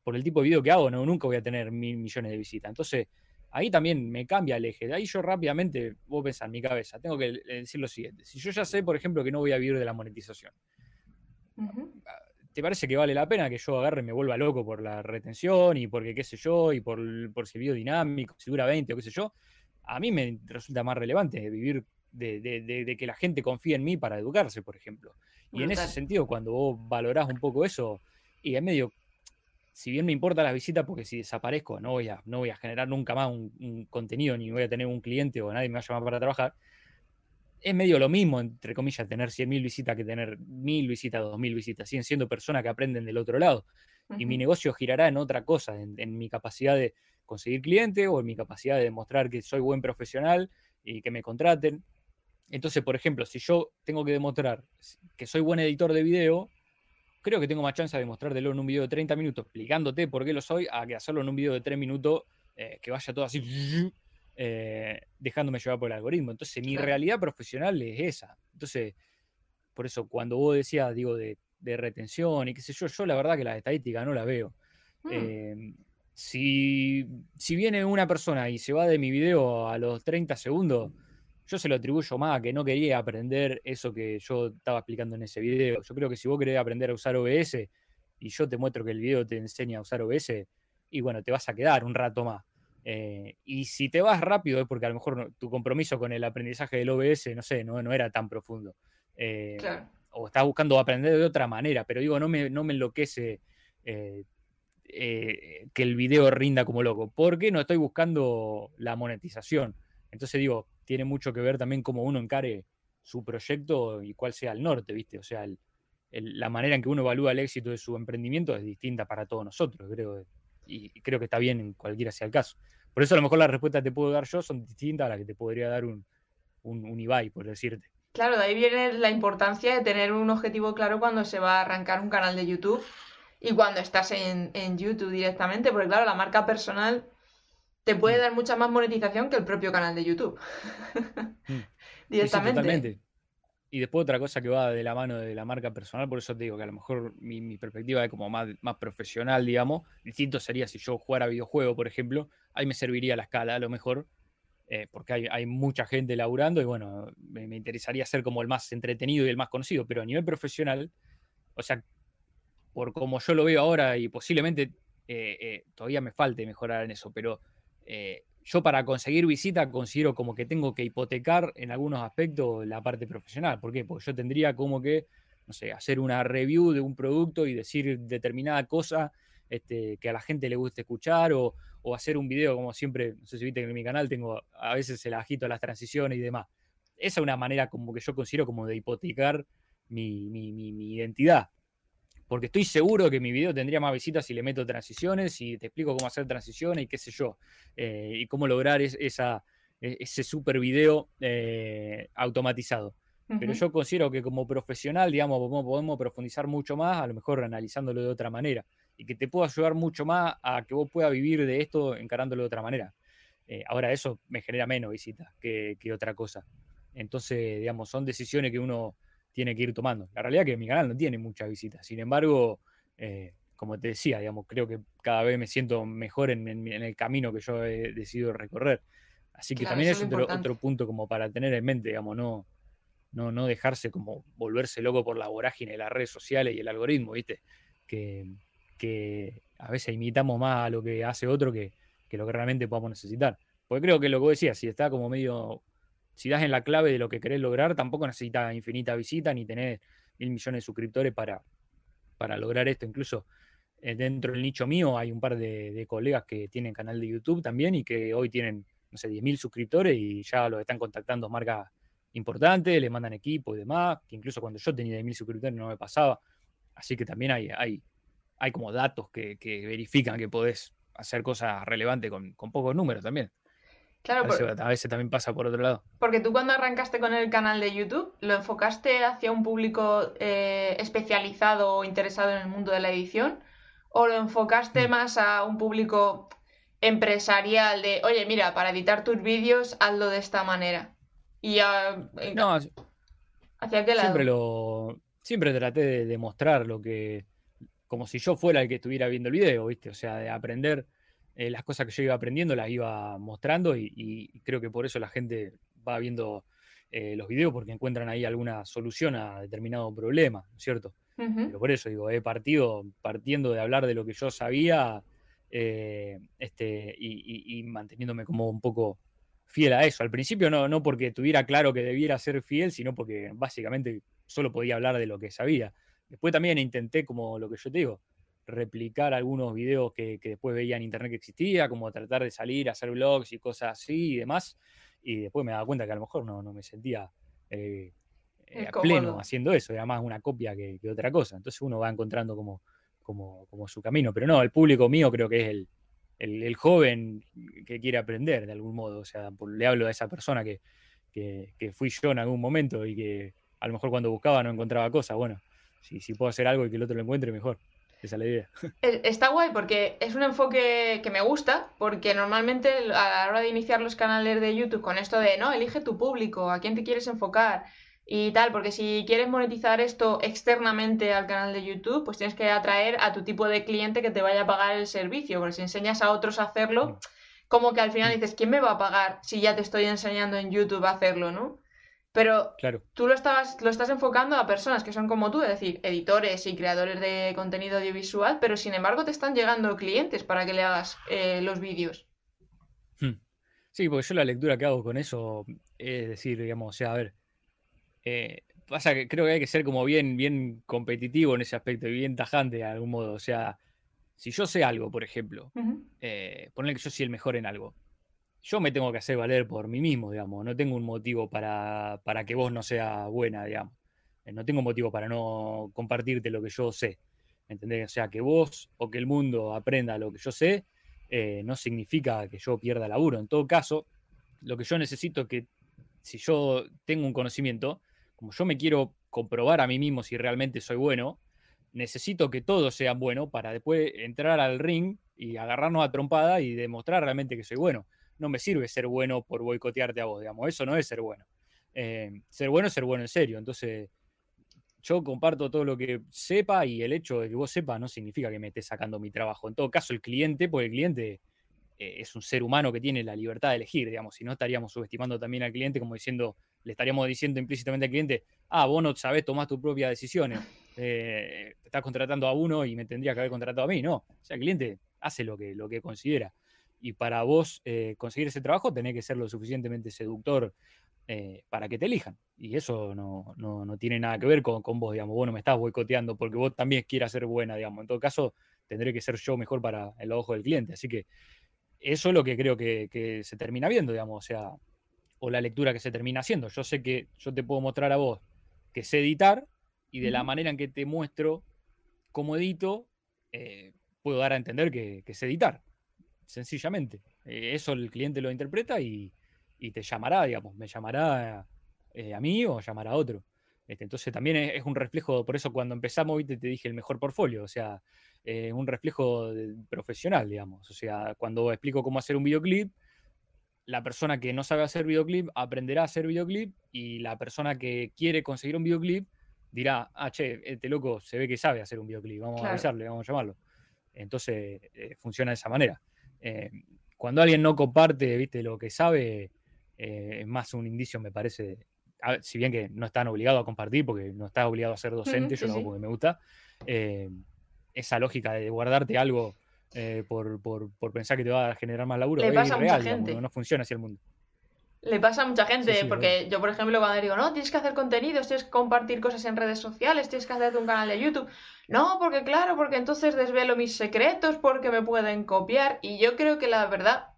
Por el tipo de video que hago, no, nunca voy a tener mil millones de visitas. Entonces, ahí también me cambia el eje. De ahí yo rápidamente, vos pensar en mi cabeza, tengo que decir lo siguiente. Si yo ya sé, por ejemplo, que no voy a vivir de la monetización, ¿te parece que vale la pena que yo agarre y me vuelva loco por la retención y porque qué sé yo, y por, por si el video dinámico, si dura 20 o qué sé yo? A mí me resulta más relevante vivir de, que la gente confíe en mí para educarse, por ejemplo. Y en ese sentido, cuando vos valorás un poco eso, y en medio, si bien me importa las visitas, porque si desaparezco no voy a, no voy a generar nunca más un, un contenido, ni voy a tener un cliente o nadie me va a llamar para trabajar, es medio lo mismo, entre comillas, tener 100.000 visitas que tener 1.000 visitas, 2.000 visitas. Siguen siendo personas que aprenden del otro lado. Y mi negocio girará en otra cosa, en, mi capacidad de conseguir clientes o en mi capacidad de demostrar que soy buen profesional y que me contraten. Entonces, por ejemplo, si yo tengo que demostrar que soy buen editor de video, creo que tengo más chance de demostrártelo en un video de 30 minutos explicándote por qué lo soy, a que hacerlo en un video de 3 minutos eh, que vaya todo así eh, dejándome llevar por el algoritmo. Entonces, mi realidad profesional es esa. Entonces, por eso, cuando vos decías, digo, de, retención y qué sé yo, yo la verdad que las estadísticas no las veo. Mm. Eh, si, si, viene una persona y se va de mi video a los 30 segundos, yo se lo atribuyo más a que no quería aprender eso que yo estaba explicando en ese video. Yo creo que si vos querés aprender a usar OBS y yo te muestro que el video te enseña a usar OBS, y bueno, te vas a quedar un rato más. Eh, y si te vas rápido es porque a lo mejor tu compromiso con el aprendizaje del OBS, no sé, no, no era tan profundo. Eh, o estás buscando aprender de otra manera, pero digo, no me, no me enloquece eh, que el video rinda como loco, porque no estoy buscando la monetización. Entonces digo, tiene mucho que ver también cómo uno encare su proyecto y cuál sea el norte, ¿viste? O sea, la manera en que uno evalúa el éxito de su emprendimiento es distinta para todos nosotros, creo y creo que está bien en cualquiera sea el caso. Por eso a lo mejor las respuestas que te puedo dar yo son distintas a las que te podría dar un, un, Ibai, por decirte.
Claro, de ahí viene la importancia de tener un objetivo claro cuando se va a arrancar un canal de YouTube y cuando estás en, YouTube directamente, porque claro, la marca personal te puede mm. dar mucha más monetización que el propio canal de YouTube. Mm. directamente.
Y después otra cosa que va de la mano de la marca personal, por eso te digo que a lo mejor mi, perspectiva es como más, más profesional, digamos. Distinto sería si yo jugara videojuego, por ejemplo, ahí me serviría la escala a lo mejor, eh, porque hay, mucha gente laburando y bueno, me, interesaría ser como el más entretenido y el más conocido, pero a nivel profesional, o sea, por como yo lo veo ahora y posiblemente eh, eh, todavía me falte mejorar en eso, pero yo para conseguir visita considero como que tengo que hipotecar en algunos aspectos la parte profesional. ¿Por qué? Porque yo tendría como que, no sé, hacer una review de un producto y decir determinada cosa este, que a la gente le guste escuchar o, hacer un video como siempre, no sé si viste que en mi canal tengo a veces el agito a las transiciones y demás. Esa es una manera como que yo considero como de hipotecar mi identidad porque estoy seguro que mi video tendría más visitas si le meto transiciones y te explico cómo hacer transiciones y qué sé yo, eh, y cómo lograr esa, e, ese super video eh, automatizado. Pero yo considero que como profesional, digamos, podemos profundizar mucho más, a lo mejor analizándolo de otra manera, y que te pueda ayudar mucho más a que vos puedas vivir de esto encarándolo de otra manera. Eh, ahora eso me genera menos visitas que, que otra cosa. Entonces, digamos, son decisiones que uno tiene que ir tomando. La realidad es que mi canal no tiene muchas visitas. Sin embargo, eh, como te decía, digamos, creo que cada vez me siento mejor en, el camino que yo he decidido recorrer. Así que también es otro, otro, punto como para tener en mente, digamos, no, no, no dejarse como volverse loco por la vorágine de las redes sociales y el algoritmo, ¿viste? Que, que a veces imitamos más a lo que hace otro que, que lo que realmente podamos necesitar. Porque creo que lo que vos decías, si está como medio si das en la clave de lo que querés lograr, tampoco necesitas infinita visita ni tener mil millones de suscriptores para, para lograr esto. Incluso eh, dentro del nicho mío hay un par de, colegas que tienen canal de YouTube también y que hoy tienen, no sé, 10.000 suscriptores y ya los están contactando marcas importantes, le mandan equipo y demás, que incluso cuando yo tenía 10.000 suscriptores no me pasaba. Así que también hay, hay, hay como datos que, verifican que podés hacer cosas relevantes con, con pocos números también.
Claro,
a, veces, también pasa por otro lado.
Porque tú cuando arrancaste con el canal de YouTube, ¿lo enfocaste hacia un público eh, especializado o interesado en el mundo de la edición? ¿O lo enfocaste mm. más a un público empresarial de, oye, mira, para editar tus vídeos, hazlo de esta manera? Y
no, ¿hacia qué lado? Siempre lo. Siempre traté de demostrar lo que. como si yo fuera el que estuviera viendo el video, ¿viste? O sea, de aprender eh, las cosas que yo iba aprendiendo las iba mostrando y, creo que por eso la gente va viendo eh, los videos porque encuentran ahí alguna solución a determinado problema, ¿no es cierto? Pero por eso digo, he partido partiendo de hablar de lo que yo sabía eh, este, y, manteniéndome como un poco fiel a eso. Al principio no, no porque tuviera claro que debiera ser fiel, sino porque básicamente solo podía hablar de lo que sabía. Después también intenté, como lo que yo te digo, replicar algunos videos que, después veía en internet que existía, como tratar de salir, a hacer vlogs y cosas así y demás. Y después me daba cuenta que a lo mejor no, no me sentía eh, eh, pleno haciendo eso, era más una copia que, otra cosa. Entonces uno va encontrando como, como, como, su camino. Pero no, el público mío creo que es el, el, joven que quiere aprender de algún modo. O sea, le hablo a esa persona que, que, fui yo en algún momento y que a lo mejor cuando buscaba no encontraba cosas. Bueno, si, si puedo hacer algo y que el otro lo encuentre, mejor. Esa es la idea.
Está guay porque es un enfoque que me gusta, porque normalmente a la hora de iniciar los canales de YouTube con esto de, no, elige tu público, a quién te quieres enfocar y tal, porque si quieres monetizar esto externamente al canal de YouTube, pues tienes que atraer a tu tipo de cliente que te vaya a pagar el servicio, porque si enseñas a otros a hacerlo, mm. como que al final mm. dices, ¿quién me va a pagar si ya te estoy enseñando en YouTube a hacerlo, no? Pero tú lo, estabas, lo estás enfocando a personas que son como tú, es decir, editores y creadores de contenido audiovisual, pero sin embargo te están llegando clientes para que le hagas eh, los vídeos.
Sí, porque yo la lectura que hago con eso es decir, digamos, o sea, a ver, eh, pasa que creo que hay que ser como bien, bien competitivo en ese aspecto y bien tajante de algún modo. O sea, si yo sé algo, por ejemplo, eh, poner que yo soy el mejor en algo, yo me tengo que hacer valer por mí mismo, digamos. No tengo un motivo para, para que vos no sea buena, digamos. Eh, no tengo motivo para no compartirte lo que yo sé. ¿Entendés? O sea, que vos o que el mundo aprenda lo que yo sé, eh, no significa que yo pierda laburo. En todo caso, lo que yo necesito es que si yo tengo un conocimiento, como yo me quiero comprobar a mí mismo si realmente soy bueno, necesito que todos sean buenos para después entrar al ring y agarrarnos a trompada y demostrar realmente que soy bueno. No me sirve ser bueno por boicotearte a vos, digamos. Eso no es ser bueno. Eh, ser bueno es ser bueno en serio. Entonces, yo comparto todo lo que sepa y el hecho de que vos sepas no significa que me esté sacando mi trabajo. En todo caso, el cliente, porque el cliente eh, es un ser humano que tiene la libertad de elegir, digamos, si no estaríamos subestimando también al cliente como diciendo, le estaríamos diciendo implícitamente al cliente, ah, vos no sabés tomar tus propias decisiones, eh, estás contratando a uno y me tendría que haber contratado a mí, no. O sea, el cliente hace lo que, lo que considera. Y para vos eh, conseguir ese trabajo tenés que ser lo suficientemente seductor eh, para que te elijan. Y eso no, tiene nada que ver con, vos, digamos. Vos no me estás boicoteando porque vos también quieras ser buena, digamos. En todo caso, tendré que ser yo mejor para el ojo del cliente. Así que eso es lo que creo que, se termina viendo, digamos. O sea, o la lectura que se termina haciendo. Yo sé que yo te puedo mostrar a vos que sé editar y de la manera en que te muestro cómo edito, eh, puedo dar a entender que, que sé editar. Sencillamente. Eh, eso el cliente lo interpreta y, y te llamará, digamos, me llamará eh, a mí o llamará a otro. Este, entonces también es, un reflejo, por eso cuando empezamos, ¿viste? te dije el mejor portfolio, o sea, eh, un reflejo profesional, digamos. O sea, cuando explico cómo hacer un videoclip, la persona que no sabe hacer videoclip aprenderá a hacer videoclip y la persona que quiere conseguir un videoclip dirá, ah, che, este loco se ve que sabe hacer un videoclip, vamos a avisarle, vamos a llamarlo. Entonces eh, funciona de esa manera. Cuando alguien no comparte, viste, lo que sabe, eh, es más un indicio, me parece, si bien que no están obligados a compartir, porque no estás obligado a ser docente, yo lo hago porque me gusta, eh, esa lógica de guardarte algo eh, por, pensar que te va a generar más laburo
Le pasa a mucha gente.
no, funciona así el mundo.
Le pasa a mucha gente, porque yo, por ejemplo, cuando digo, no, tienes que hacer contenidos, tienes que compartir cosas en redes sociales, tienes que hacerte un canal de YouTube. No, porque claro, porque entonces desvelo mis secretos, porque me pueden copiar. Y yo creo que la verdad,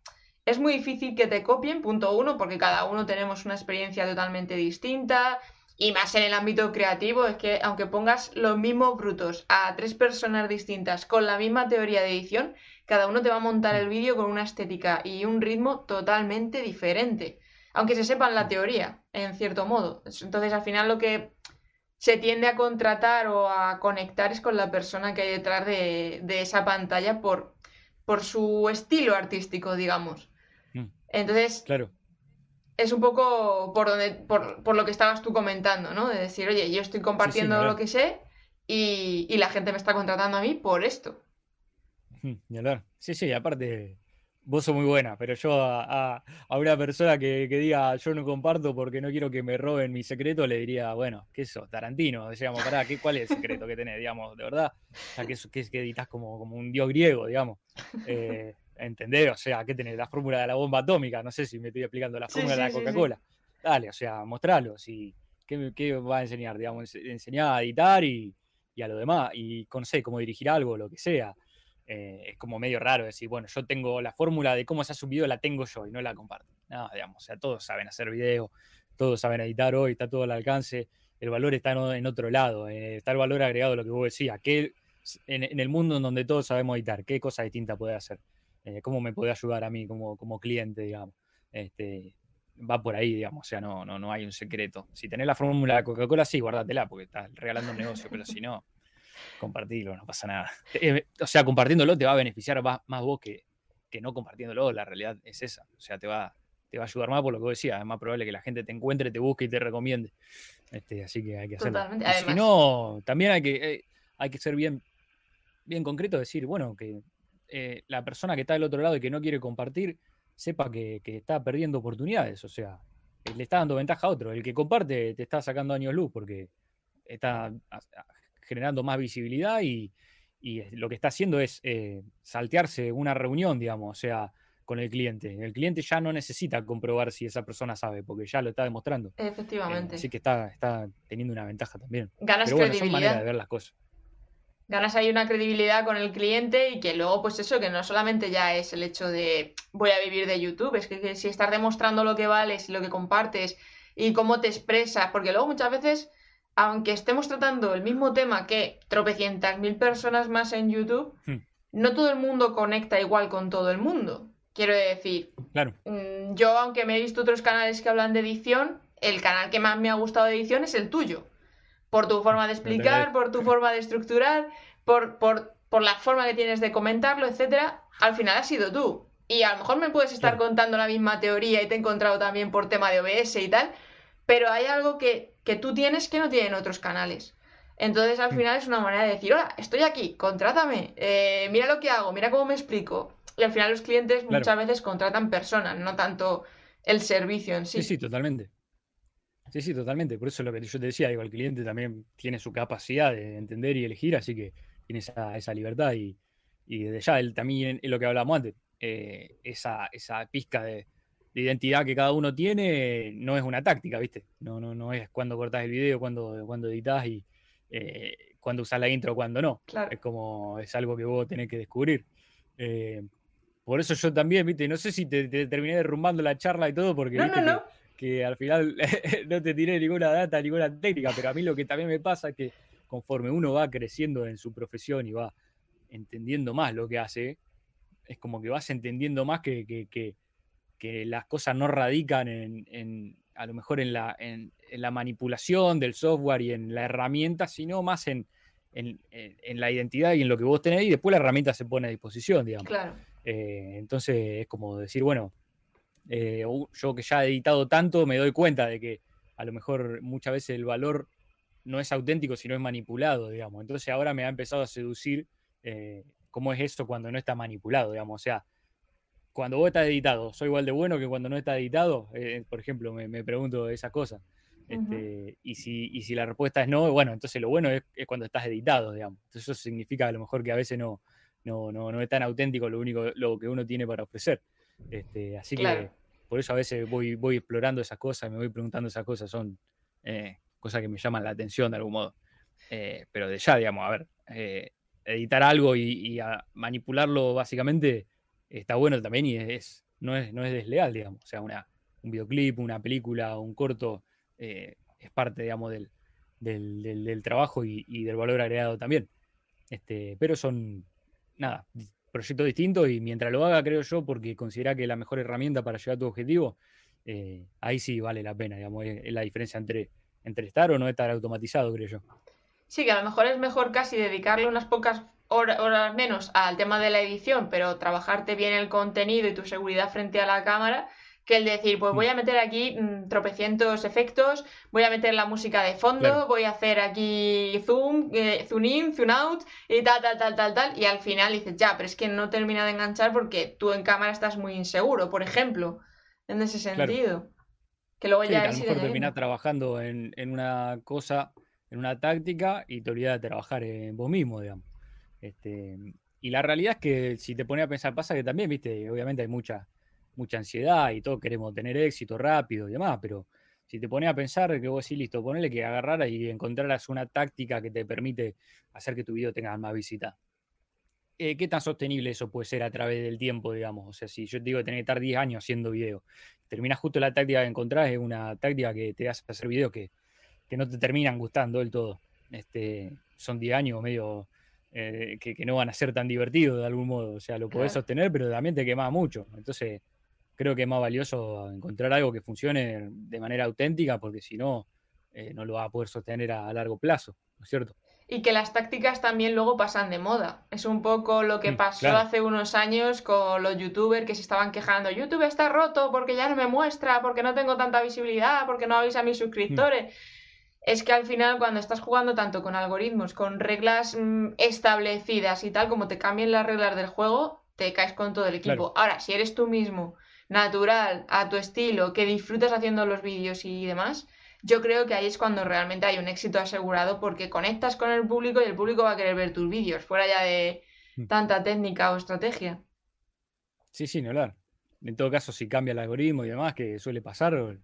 es muy difícil que te copien, punto uno, porque cada uno tenemos una experiencia totalmente distinta. Y más en el ámbito creativo, es que aunque pongas los mismos brutos a tres personas distintas con la misma teoría de edición, cada uno te va a montar el vídeo con una estética y un ritmo totalmente diferente. Aunque se sepan la teoría, en cierto modo. Entonces, al final lo que se tiende a contratar o a conectar es con la persona que hay detrás de, de esa pantalla por, por su estilo artístico, digamos. Entonces,
claro.
es un poco por, donde, por, lo que estabas tú comentando, ¿no? De decir, oye, yo estoy compartiendo lo que sé y, la gente me está contratando a mí por esto.
Sí, sí, aparte, vos sos muy buena, pero yo a, una persona que, diga yo no comparto porque no quiero que me roben mi secreto, le diría, bueno, ¿qué eso? Tarantino, decíamos, pará, ¿qué, ¿cuál es el secreto que tenés, digamos, de verdad? O sea, que, que, que editas como, como un dios griego, digamos. Eh, ¿Entendés? O sea, ¿qué tenés? La fórmula de la bomba atómica, no sé si me estoy explicando la fórmula de la Coca-Cola. Dale, o sea, mostralo. Si, ¿qué, ¿Qué va a enseñar? Digamos, enseñar a editar y, a lo demás. Y conocer cómo dirigir algo, lo que sea. Eh, es como medio raro decir, bueno, yo tengo la fórmula de cómo se hace un video, la tengo yo y no la comparto. No, digamos, o sea, todos saben hacer video, todos saben editar hoy, está todo al alcance. El valor está en otro lado, eh, está el valor agregado, lo que vos decías, que en, en, el mundo en donde todos sabemos editar, ¿qué cosa distinta puede hacer? Eh, cómo me puede ayudar a mí como, como cliente, digamos. Este, va por ahí, digamos, o sea, no, no, no hay un secreto. Si tenés la fórmula de Coca-Cola, sí, guárdatela, porque estás regalando un negocio, pero si no, compartirlo, no pasa nada. Eh, o sea, compartiéndolo te va a beneficiar más, vos que, que, no compartiéndolo, la realidad es esa. O sea, te va, te va a ayudar más por lo que vos decías, es más probable que la gente te encuentre, te busque y te recomiende. Este, así que hay que hacerlo. Si no, también hay que, eh, hay que ser bien, bien concreto, decir, bueno, que eh, la persona que está del otro lado y que no quiere compartir sepa que, está perdiendo oportunidades. O sea, le está dando ventaja a otro. El que comparte te está sacando años luz porque está generando más visibilidad y, lo que está haciendo es eh, saltearse una reunión, digamos. O sea, con el cliente. El cliente ya no necesita comprobar si esa persona sabe, porque ya lo está demostrando.
Efectivamente.
así que está, está teniendo una ventaja también.
Ganas Pero bueno,
credibilidad. de ver las cosas.
Ganas ahí una credibilidad con el cliente y que luego, pues eso, que no solamente ya es el hecho de voy a vivir de YouTube, es que, si estás demostrando lo que vales y lo que compartes y cómo te expresas, porque luego muchas veces, aunque estemos tratando el mismo tema que tropecientas mil personas más en YouTube, hmm. no todo el mundo conecta igual con todo el mundo. Quiero decir,
claro.
Mm, yo, aunque me he visto otros canales que hablan de edición, el canal que más me ha gustado de edición es el tuyo. Por tu forma de explicar, por tu forma de estructurar, por, por, por la forma que tienes de comentarlo, etcétera. Al final has sido tú. Y a lo mejor me puedes estar contando la misma teoría y te he encontrado también por tema de OBS y tal, pero hay algo que, que tú tienes que no tienen otros canales. Entonces al mm. final es una manera de decir, hola, estoy aquí, contrátame, eh, mira lo que hago, mira cómo me explico. Y al final los clientes muchas veces contratan personas, no tanto el servicio en sí.
Sí, sí, totalmente. Sí, sí, totalmente. Por eso lo que yo te decía, digo, el cliente también tiene su capacidad de entender y elegir, así que tiene esa, esa libertad y, y, desde ya él también lo que hablábamos antes, eh, esa, esa pizca de, identidad que cada uno tiene no es una táctica, ¿viste? No, no, no es cuando cortas el video, cuando, cuando editas y eh, cuando usas la intro, cuando no. Es como, es algo que vos tenés que descubrir. Eh, por eso yo también, viste, no sé si te, terminé derrumbando la charla y todo, porque Que, al final no te tiré ninguna data, ninguna técnica, pero a mí lo que también me pasa es que conforme uno va creciendo en su profesión y va entendiendo más lo que hace, es como que vas entendiendo más que, que, las cosas no radican en, a lo mejor en la, en, la manipulación del software y en la herramienta, sino más en, la identidad y en lo que vos tenés y después la herramienta se pone a disposición, digamos.
Claro.
Eh, entonces es como decir, bueno, eh, yo que ya he editado tanto, me doy cuenta de que a lo mejor muchas veces el valor no es auténtico, sino es manipulado, digamos. Entonces ahora me ha empezado a seducir eh, cómo es eso cuando no está manipulado, digamos. O sea, cuando vos estás editado, ¿soy igual de bueno que cuando no está editado? por ejemplo, me, pregunto esa cosa. Este, y, si, y si la respuesta es no, bueno, entonces lo bueno es, es, cuando estás editado, digamos. Entonces eso significa a lo mejor que a veces no, no, no, no es tan auténtico lo único lo que uno tiene para ofrecer. Este, así que por eso a veces voy, voy explorando esas cosas, me voy preguntando esas cosas, son eh, cosas que me llaman la atención de algún modo. Eh, pero de ya, digamos, a ver, eh, editar algo y, manipularlo básicamente está bueno también y es, no, es, no es desleal, digamos. O sea, una, un videoclip, una película, un corto, es parte, digamos, del, del, del, trabajo y, y, del valor agregado también. Este, pero son, nada, proyecto distinto y mientras lo haga, creo yo, porque considera que la mejor herramienta para llegar a tu objetivo, eh, ahí sí vale la pena, digamos, es, la diferencia entre, entre estar o no estar automatizado, creo yo.
Sí, que a lo mejor es mejor casi dedicarle unas pocas horas menos al tema de la edición, pero trabajarte bien el contenido y tu seguridad frente a la cámara que el decir, pues voy mm. a meter aquí mm, tropecientos efectos, voy a meter la música de fondo, voy a hacer aquí zoom, eh, zoom in, zoom out y tal, tal, tal, tal, tal, y al final dices, ya, pero es que no termina de enganchar porque tú en cámara estás muy inseguro, por ejemplo, en ese sentido. Que luego ya
a lo mejor terminas trabajando en, una cosa, en una táctica y te olvidas de trabajar en vos mismo, digamos. Este, y la realidad es que si te pones a pensar, pasa que también, viste, obviamente hay mucha mucha ansiedad y todos queremos tener éxito rápido y demás, pero si te pones a pensar que vos sí, listo, ponele que agarraras y encontraras una táctica que te permite hacer que tu video tenga más visita. Eh, ¿Qué tan sostenible eso puede ser a través del tiempo, digamos? O sea, si yo te digo que tenés que estar 10 años haciendo video, terminas justo la táctica que encontrás, es una táctica que te hace hacer videos que, no te terminan gustando del todo. Este, son 10 años medio eh, que, no van a ser tan divertidos de algún modo. O sea, lo podés sostener, pero también te quema mucho. Entonces, creo que es más valioso encontrar algo que funcione de manera auténtica, porque si no, eh, no lo va a poder sostener a, largo plazo, ¿no es cierto?
Y que las tácticas también luego pasan de moda. Es un poco lo que mm, pasó hace unos años con los youtubers que se estaban quejando. YouTube está roto porque ya no me muestra, porque no tengo tanta visibilidad, porque no avisa a mis suscriptores. Mm. Es que al final cuando estás jugando tanto con algoritmos, con reglas mm, establecidas y tal, como te cambien las reglas del juego, te caes con todo el equipo. Ahora, si eres tú mismo natural, a tu estilo, que disfrutas haciendo los vídeos y demás, yo creo que ahí es cuando realmente hay un éxito asegurado porque conectas con el público y el público va a querer ver tus vídeos, fuera ya de mm. tanta técnica o estrategia.
Sí, sí, no, en todo caso, si cambia el algoritmo y demás, que suele pasar,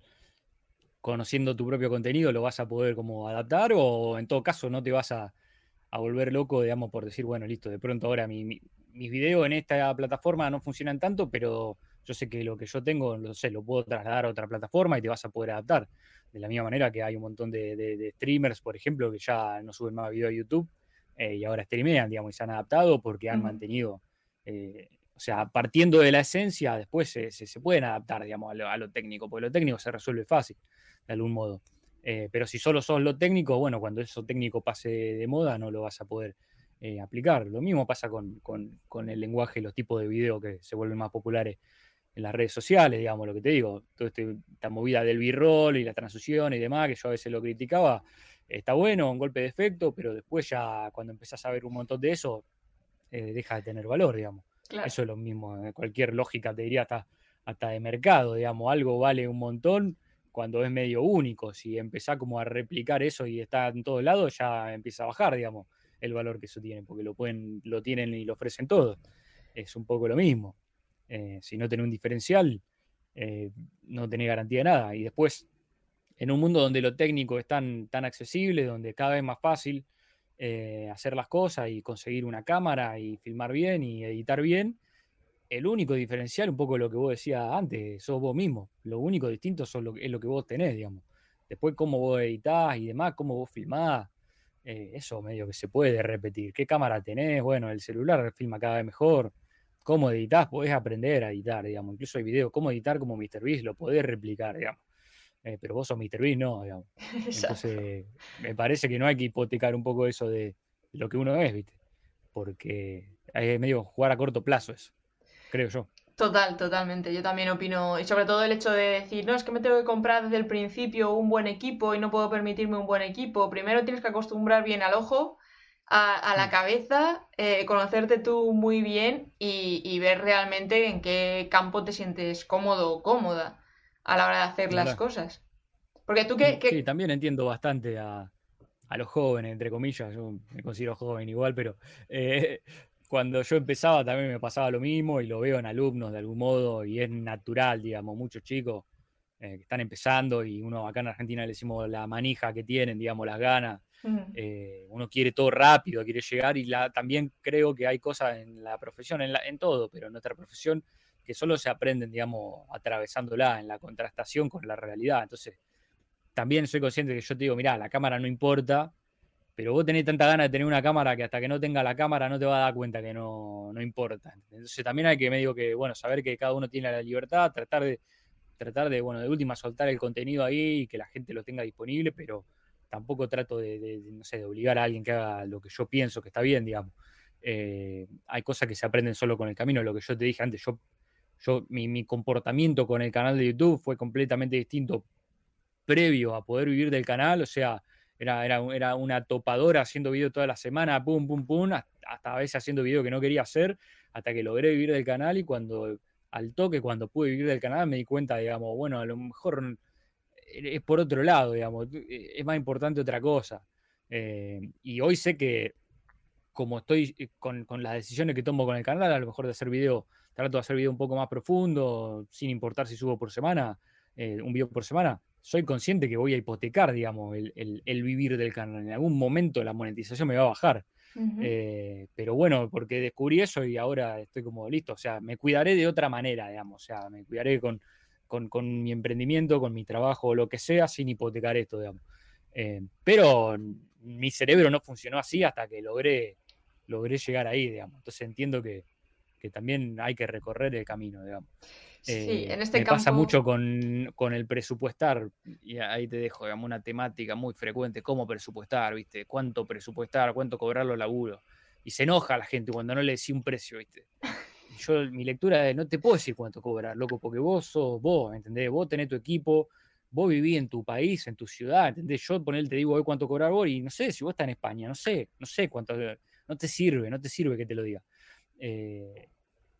conociendo tu propio contenido lo vas a poder como adaptar o en todo caso no te vas a, volver loco, digamos, por decir, bueno, listo, de pronto ahora mi, mis videos en esta plataforma no funcionan tanto, pero yo sé que lo que yo tengo, no sé, lo puedo trasladar a otra plataforma y te vas a poder adaptar. De la misma manera que hay un montón de, streamers, por ejemplo, que ya no suben más videos a YouTube eh, y ahora streamean, digamos, y se han adaptado porque han mantenido eh, o sea, partiendo de la esencia, después se, se, pueden adaptar, digamos, a lo, técnico, porque lo técnico se resuelve fácil, de algún modo. Eh, pero si solo sos lo técnico, bueno, cuando eso técnico pase de moda, no lo vas a poder eh, aplicar. Lo mismo pasa con, con, el lenguaje y los tipos de video que se vuelven más populares en las redes sociales, digamos, lo que te digo, toda este, esta movida del b-roll y la transición y demás, que yo a veces lo criticaba, está bueno, un golpe de efecto, pero después ya cuando empezás a ver un montón de eso, eh, deja de tener valor, digamos. Eso es lo mismo, eh, cualquier lógica te diría hasta, hasta de mercado, digamos, algo vale un montón cuando es medio único. Si empezás como a replicar eso y está en todos lados, ya empieza a bajar, digamos, el valor que eso tiene, porque lo pueden, lo tienen y lo ofrecen todos. Es un poco lo mismo. Eh, si no tenés un diferencial, eh, no tenés garantía de nada. Y después, en un mundo donde lo técnico es tan, tan accesible, donde cada vez más fácil, eh, hacer las cosas y conseguir una cámara y filmar bien y editar bien. El único diferencial, un poco lo que vos decías antes, sos vos mismo. Lo único distinto es lo que vos tenés, digamos. Después, cómo vos editás y demás, cómo vos filmás, eh, eso medio que se puede repetir. ¿Qué cámara tenés? Bueno, el celular filma cada vez mejor. ¿Cómo editas Podés aprender a editar, digamos. Incluso hay videos, cómo editar como MrBeast, lo podés replicar, digamos. Eh, pero vos sos Mr. Beast, no, digamos. Entonces, me parece que no hay que hipotecar un poco eso de lo que uno es, ¿viste? Porque es medio jugar a corto plazo eso, creo yo.
Total, totalmente. Yo también opino, y sobre todo el hecho de decir, no, es que me tengo que comprar desde el principio un buen equipo y no puedo permitirme un buen equipo. Primero tienes que acostumbrar bien al ojo, a, la mm. cabeza, eh, conocerte tú muy bien y, y, ver realmente en qué campo te sientes cómodo o cómoda a la hora de hacer las cosas. Porque tú que,
Sí, también entiendo bastante a, los jóvenes, entre comillas, yo me considero joven igual, pero eh, cuando yo empezaba también me pasaba lo mismo y lo veo en alumnos de algún modo y es natural, digamos, muchos chicos eh, que están empezando y uno acá en Argentina le decimos la manija que tienen, digamos, las ganas. Eh, uno quiere todo rápido, quiere llegar y la, también creo que hay cosas en la profesión, en, en todo, pero en nuestra profesión que solo se aprenden, digamos, atravesándola en la contrastación con la realidad. Entonces, también soy consciente que yo te digo, mira, la cámara no importa, pero vos tenés tanta ganas de tener una cámara que hasta que no tenga la cámara no te vas a dar cuenta que no, importa. Entonces también hay que medio que, bueno, saber que cada uno tiene la libertad, tratar de, tratar de, bueno, de última soltar el contenido ahí y que la gente lo tenga disponible, pero tampoco trato de, no sé, de obligar a alguien que haga lo que yo pienso que está bien, digamos. Eh, hay cosas que se aprenden solo con el camino, lo que yo te dije antes, yo yo, mi, comportamiento con el canal de YouTube fue completamente distinto previo a poder vivir del canal, o sea, era, era, era una topadora haciendo video toda la semana, pum, pum, pum, hasta a veces haciendo video que no quería hacer, hasta que logré vivir del canal y cuando, al toque, cuando pude vivir del canal, me di cuenta, digamos, bueno, a lo mejor es por otro lado, digamos, es más importante otra cosa. Eh, y hoy sé que como estoy eh, con, con, las decisiones que tomo con el canal, a lo mejor de hacer video trato de hacer video un poco más profundo, sin importar si subo por semana, eh, un video por semana, soy consciente que voy a hipotecar, digamos, el, vivir del canal. En algún momento la monetización me va a bajar. Eh, pero bueno, porque descubrí eso y ahora estoy como listo. O sea, me cuidaré de otra manera, digamos. O sea, me cuidaré con, con, mi emprendimiento, con mi trabajo, lo que sea, sin hipotecar esto, digamos. Eh, pero mi cerebro no funcionó así hasta que logré, logré llegar ahí, digamos. Entonces entiendo que, que también hay que recorrer el camino, digamos.
Sí, eh, en este
me pasa mucho con, el presupuestar, y ahí te dejo, digamos, una temática muy frecuente, cómo presupuestar, ¿viste? Cuánto presupuestar, cuánto cobrar los laburos. Y se enoja la gente cuando no le decís un precio, ¿viste? Yo, mi lectura es, no te puedo decir cuánto cobrar, loco, porque vos sos vos, ¿entendés? Vos tenés tu equipo, vos vivís en tu país, en tu ciudad, ¿entendés? Yo poner te digo hoy cuánto cobrar vos y no sé, si vos estás en España, no sé, no sé cuánto, no te sirve, no te sirve que te lo diga. Eh,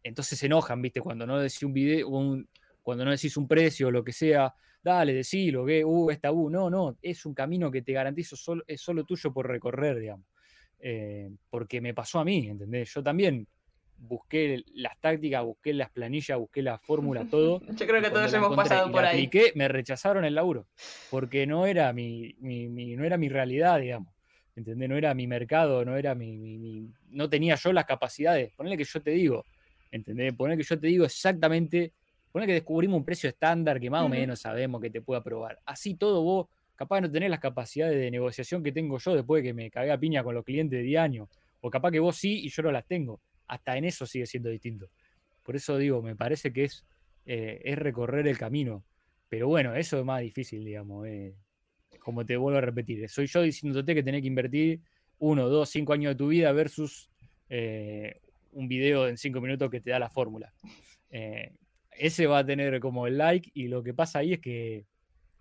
entonces se enojan, ¿viste? Cuando no decís un video, cuando no decís un precio o lo que sea, dale, decilo, que, uh, esta, uh, no, no, es un camino que te garantizo, solo, es solo tuyo por recorrer, digamos. Eh, porque me pasó a mí, ¿entendés? Yo también busqué las tácticas, busqué las planillas, busqué la fórmula, todo.
Yo creo que todos hemos pasado por ahí.
Apliqué, me rechazaron el laburo, porque no era mi, no era mi realidad, digamos. ¿Entendés? No era mi mercado, no era mi, no tenía yo las capacidades. Ponle que yo te digo, ¿entendés? Ponle que yo te digo exactamente, ponle que descubrimos un precio estándar que más o menos sabemos que te puede aprobar. Así todo vos, capaz de no tenés las capacidades de negociación que tengo yo después de que me cagué a piña con los clientes de día año. O capaz que vos sí y yo no las tengo hasta en eso sigue siendo distinto. Por eso digo, me parece que es, eh, es recorrer el camino. Pero bueno, eso es más difícil, digamos. Eh, como te vuelvo a repetir, soy yo diciéndote que tenés que invertir uno, dos, cinco años de tu vida versus eh, un video en cinco minutos que te da la fórmula. ese va a tener como el like y lo que pasa ahí es que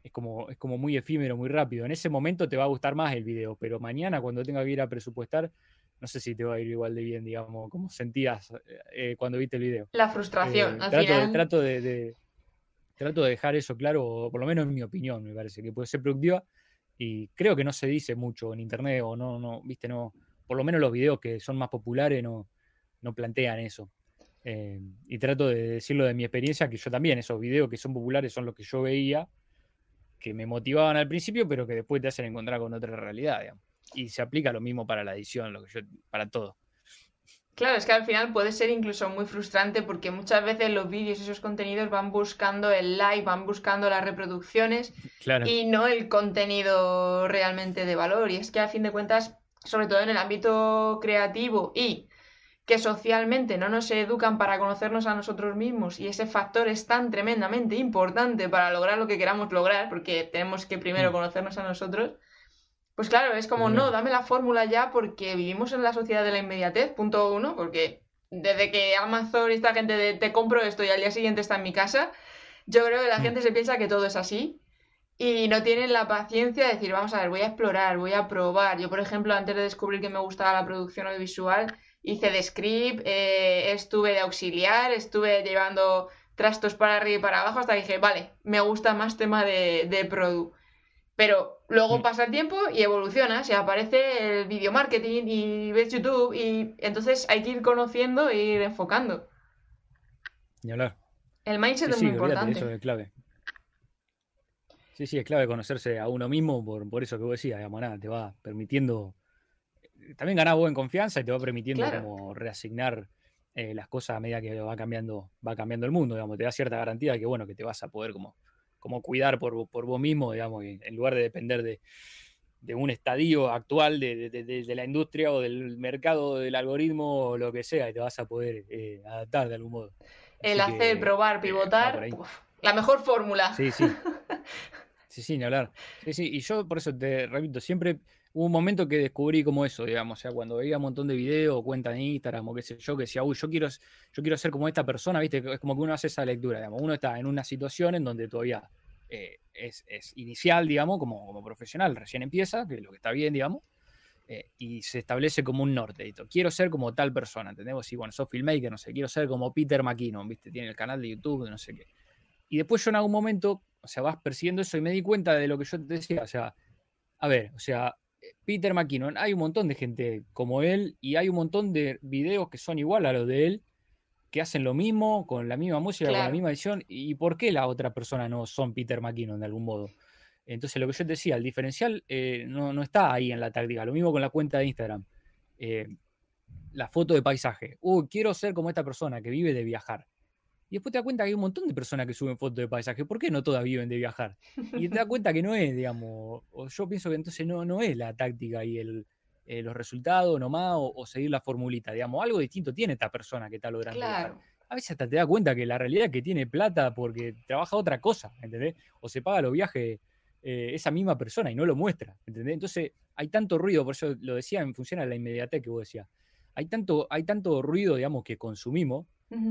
es como, es como muy efímero, muy rápido. En ese momento te va a gustar más el video, pero mañana cuando tenga que ir a presupuestar, no sé si te va a ir igual de bien, digamos, como sentías eh, cuando viste el video.
La frustración,
eh, trato, de, trato de, dejar eso claro, por lo menos en mi opinión, me parece, que puede ser productiva y creo que no se dice mucho en internet o no, no, viste, no, por lo menos los videos que son más populares no, no plantean eso. Eh, y trato de decirlo de mi experiencia, que yo también, esos videos que son populares son los que yo veía, que me motivaban al principio, pero que después te hacen encontrar con otra realidad, y se aplica lo mismo para la edición, lo que yo, para todo.
Claro, es que al final puede ser incluso muy frustrante porque muchas veces los vídeos, esos contenidos van buscando el like, van buscando las reproducciones y no el contenido realmente de valor. Y es que a fin de cuentas, sobre todo en el ámbito creativo y que socialmente no nos educan para conocernos a nosotros mismos y ese factor es tan tremendamente importante para lograr lo que queramos lograr, porque tenemos que primero mm. conocernos a nosotros, pues claro, es como, no, dame la fórmula ya porque vivimos en la sociedad de la inmediatez, punto uno, porque desde que Amazon y esta gente de te compro esto y al día siguiente está en mi casa, yo creo que la mm. gente se piensa que todo es así y no tienen la paciencia de decir, vamos a ver, voy a explorar, voy a probar. Yo, por ejemplo, antes de descubrir que me gustaba la producción audiovisual, hice de script, eh, estuve de auxiliar, estuve llevando trastos para arriba y para abajo hasta que dije, vale, me gusta más tema de, de produ. Pero luego mm. pasa el tiempo y evoluciona, se aparece el video marketing y ves YouTube y entonces hay que ir conociendo e ir enfocando.
Ni hablar.
El mindset es muy importante.
Eso es clave. Sí, sí, es clave conocerse a uno mismo por, eso que vos decías, digamos, nada, te va permitiendo también ganar vos en confianza y te va permitiendo como reasignar eh, las cosas a medida que va cambiando, va cambiando el mundo, digamos, te da cierta garantía de que bueno, que te vas a poder como como cuidar por, vos mismo, digamos, en lugar de depender de, un estadio actual de, la industria o del mercado del algoritmo o lo que sea, y te vas a poder eh, adaptar de algún modo.
El hacer, probar, eh, pivotar, la mejor fórmula.
Sí, sí. Sí, sí, ni hablar. Sí, sí, y yo por eso te repito, siempre hubo un momento que descubrí como eso, digamos, o sea, cuando veía un montón de videos cuentas en Instagram o qué sé yo, que decía, uy, yo quiero, yo quiero ser como esta persona, ¿viste? Es como que uno hace esa lectura, digamos, uno está en una situación en donde todavía eh, es, inicial, digamos, como, como profesional, recién empieza, que es lo que está bien, digamos, eh, y se establece como un norte, quiero ser como tal persona, ¿entendemos? Si, bueno, sos filmmaker, no sé, quiero ser como Peter McKinnon, ¿viste? Tiene el canal de YouTube, no sé qué. Y después yo en algún momento, o sea, vas persiguiendo eso y me di cuenta de lo que yo te decía, o sea, a ver, o sea, Peter McKinnon, hay un montón de gente como él y hay un montón de videos que son igual a los de él, que hacen lo mismo, con la misma música, con la misma edición. ¿Y por qué la otra persona no son Peter McKinnon de algún modo? Entonces, lo que yo te decía, el diferencial eh, no, está ahí en la táctica. Lo mismo con la cuenta de Instagram. Eh, la foto de paisaje. Uh, quiero ser como esta persona que vive de viajar. Y después te das cuenta que hay un montón de personas que suben fotos de paisaje. ¿Por qué no todas viven de viajar? Y te das cuenta que no es, digamos, yo pienso que entonces no, no es la táctica y el, eh, los resultados nomás o, seguir la formulita, digamos, algo distinto tiene esta persona que está logrando. A veces hasta te das cuenta que la realidad es que tiene plata porque trabaja otra cosa, ¿entendés? O se paga los viajes eh, esa misma persona y no lo muestra, ¿entendés? Entonces hay tanto ruido, por eso lo decía en función a la inmediatez que vos decías. Hay tanto, hay tanto ruido, digamos, que consumimos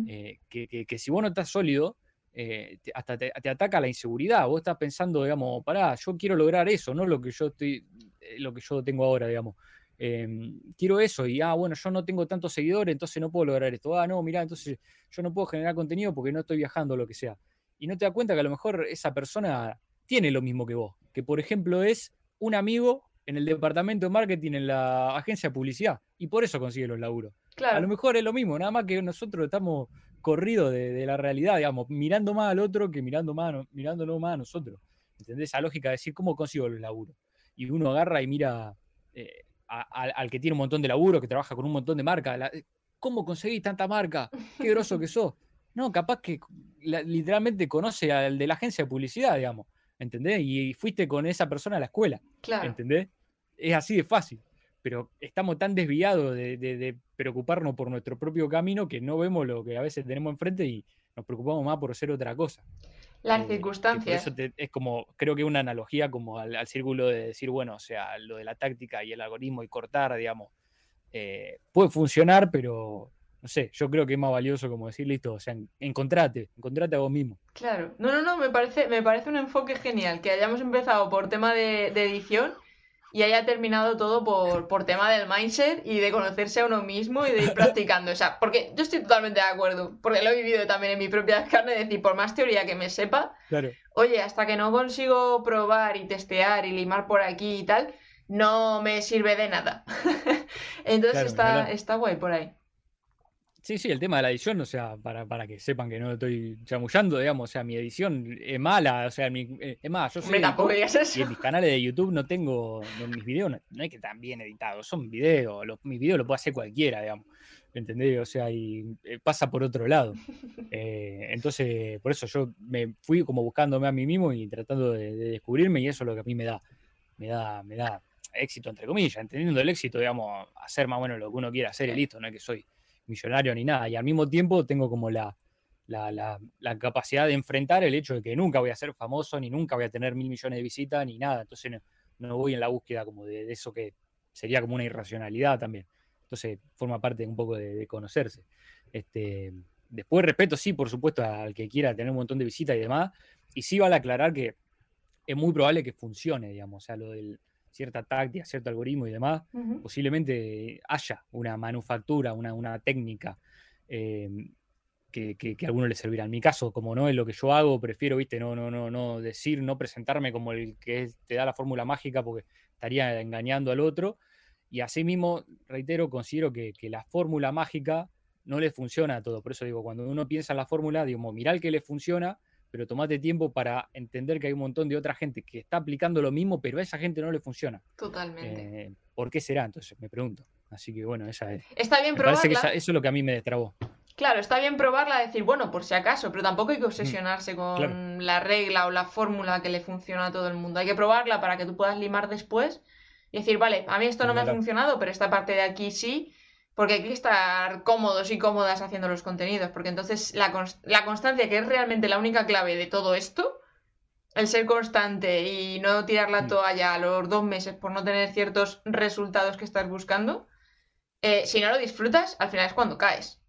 eh, que, si vos no estás sólido, eh, hasta te, ataca la inseguridad. Vos estás pensando, digamos, pará, yo quiero lograr eso, no lo que yo estoy, eh, lo que yo tengo ahora, digamos. Em, quiero eso y ah, bueno, yo no tengo tantos seguidores, entonces no puedo lograr esto. Ah, no, mira, entonces yo no puedo generar contenido porque no estoy viajando, lo que sea. Y no te das cuenta que a lo mejor esa persona tiene lo mismo que vos, que por ejemplo es un amigo en el departamento de marketing en la agencia de publicidad y por eso consigue los laburos. A lo mejor es lo mismo, nada más que nosotros estamos corridos de, la realidad, digamos, mirando más al otro que mirando más, mirándolo más a nosotros. ¿Entendés? Esa lógica de decir, ¿cómo consigo el laburo? Y uno agarra y mira eh, al que tiene un montón de laburo, que trabaja con un montón de marcas. ¿Cómo conseguís tanta marca? Qué groso que sos. No, capaz que literalmente conoce al de la agencia de publicidad, digamos. ¿Entendés? Y, fuiste con esa persona a la escuela. Claro. ¿Entendés? Es así de fácil. Pero estamos tan desviados de, preocuparnos por nuestro propio camino que no vemos lo que a veces tenemos enfrente y nos preocupamos más por hacer otra cosa.
Las eh, circunstancias.
Eso es como, creo que una analogía como al, círculo de decir, bueno, o sea, lo de la táctica y el algoritmo y cortar, digamos, eh, puede funcionar, pero no sé, yo creo que es más valioso como decir, listo, o sea, encontrate, encontrate a vos mismo.
Claro, no, no, no, me parece, me parece un enfoque genial, que hayamos empezado por tema de, edición y haya terminado todo por, por, tema del mindset y de conocerse a uno mismo y de ir practicando. O sea, porque yo estoy totalmente de acuerdo, porque lo he vivido también en mi propia carne, es decir, por más teoría que me sepa, claro. oye, hasta que no consigo probar y testear y limar por aquí y tal, no me sirve de nada. Entonces está, está guay por ahí.
Sí, sí, el tema de la edición, o sea, para, para que sepan que no lo estoy chamullando, digamos, o sea, mi edición es mala, o sea, mi, eh, es más, yo soy
y
en mis canales de YouTube no tengo, en mis videos no, hay que tan bien editados, son videos, los, mis videos los puede hacer cualquiera, digamos, ¿entendés? O sea, y eh, pasa por otro lado. Eh, entonces, por eso yo me fui como buscándome a mí mismo y tratando de, de, descubrirme y eso es lo que a mí me da, me da, me da éxito, entre comillas, entendiendo el éxito, digamos, hacer más o menos lo que uno quiera hacer y listo, no es que soy millonario ni nada. Y al mismo tiempo tengo como la, la, capacidad de enfrentar el hecho de que nunca voy a ser famoso, ni nunca voy a tener mil millones de visitas, ni nada. Entonces no, voy en la búsqueda como de, eso que sería como una irracionalidad también. Entonces forma parte un poco de, conocerse. Este, después respeto, sí, por supuesto, al que quiera tener un montón de visitas y demás. Y sí vale aclarar que es muy probable que funcione, digamos, o sea, lo del, cierta táctica, cierto algoritmo y demás, posiblemente haya una manufactura, una, técnica em, que, a alguno le servirá. En mi caso, como no es lo que yo hago, prefiero, viste, no, no, no, no decir, no presentarme como el que te da la fórmula mágica porque estaría engañando al otro. Y asimismo, reitero, considero que, la fórmula mágica no le funciona a todo. Por eso digo, cuando uno piensa en la fórmula, digo, mirá el que le funciona pero tomate tiempo para entender que hay un montón de otra gente que está aplicando lo mismo, pero a esa gente no le funciona.
Totalmente.
Eh, ¿Por qué será? Entonces me pregunto. Así que bueno, esa es.
Está bien probarla.
Parece que eso es lo que a mí me destrabó.
Claro, está bien probarla, decir, bueno, por si acaso, pero tampoco hay que obsesionarse con la regla o la fórmula que le funciona a todo el mundo. Hay que probarla para que tú puedas limar después y decir, vale, a mí esto no me ha funcionado, pero esta parte de aquí sí porque hay que estar cómodos y cómodas haciendo los contenidos, porque entonces la, constancia, que es realmente la única clave de todo esto, el ser constante y no tirar la mm. toalla a los dos meses por no tener ciertos resultados que estás buscando, eh, si no lo disfrutas, al final es cuando caes.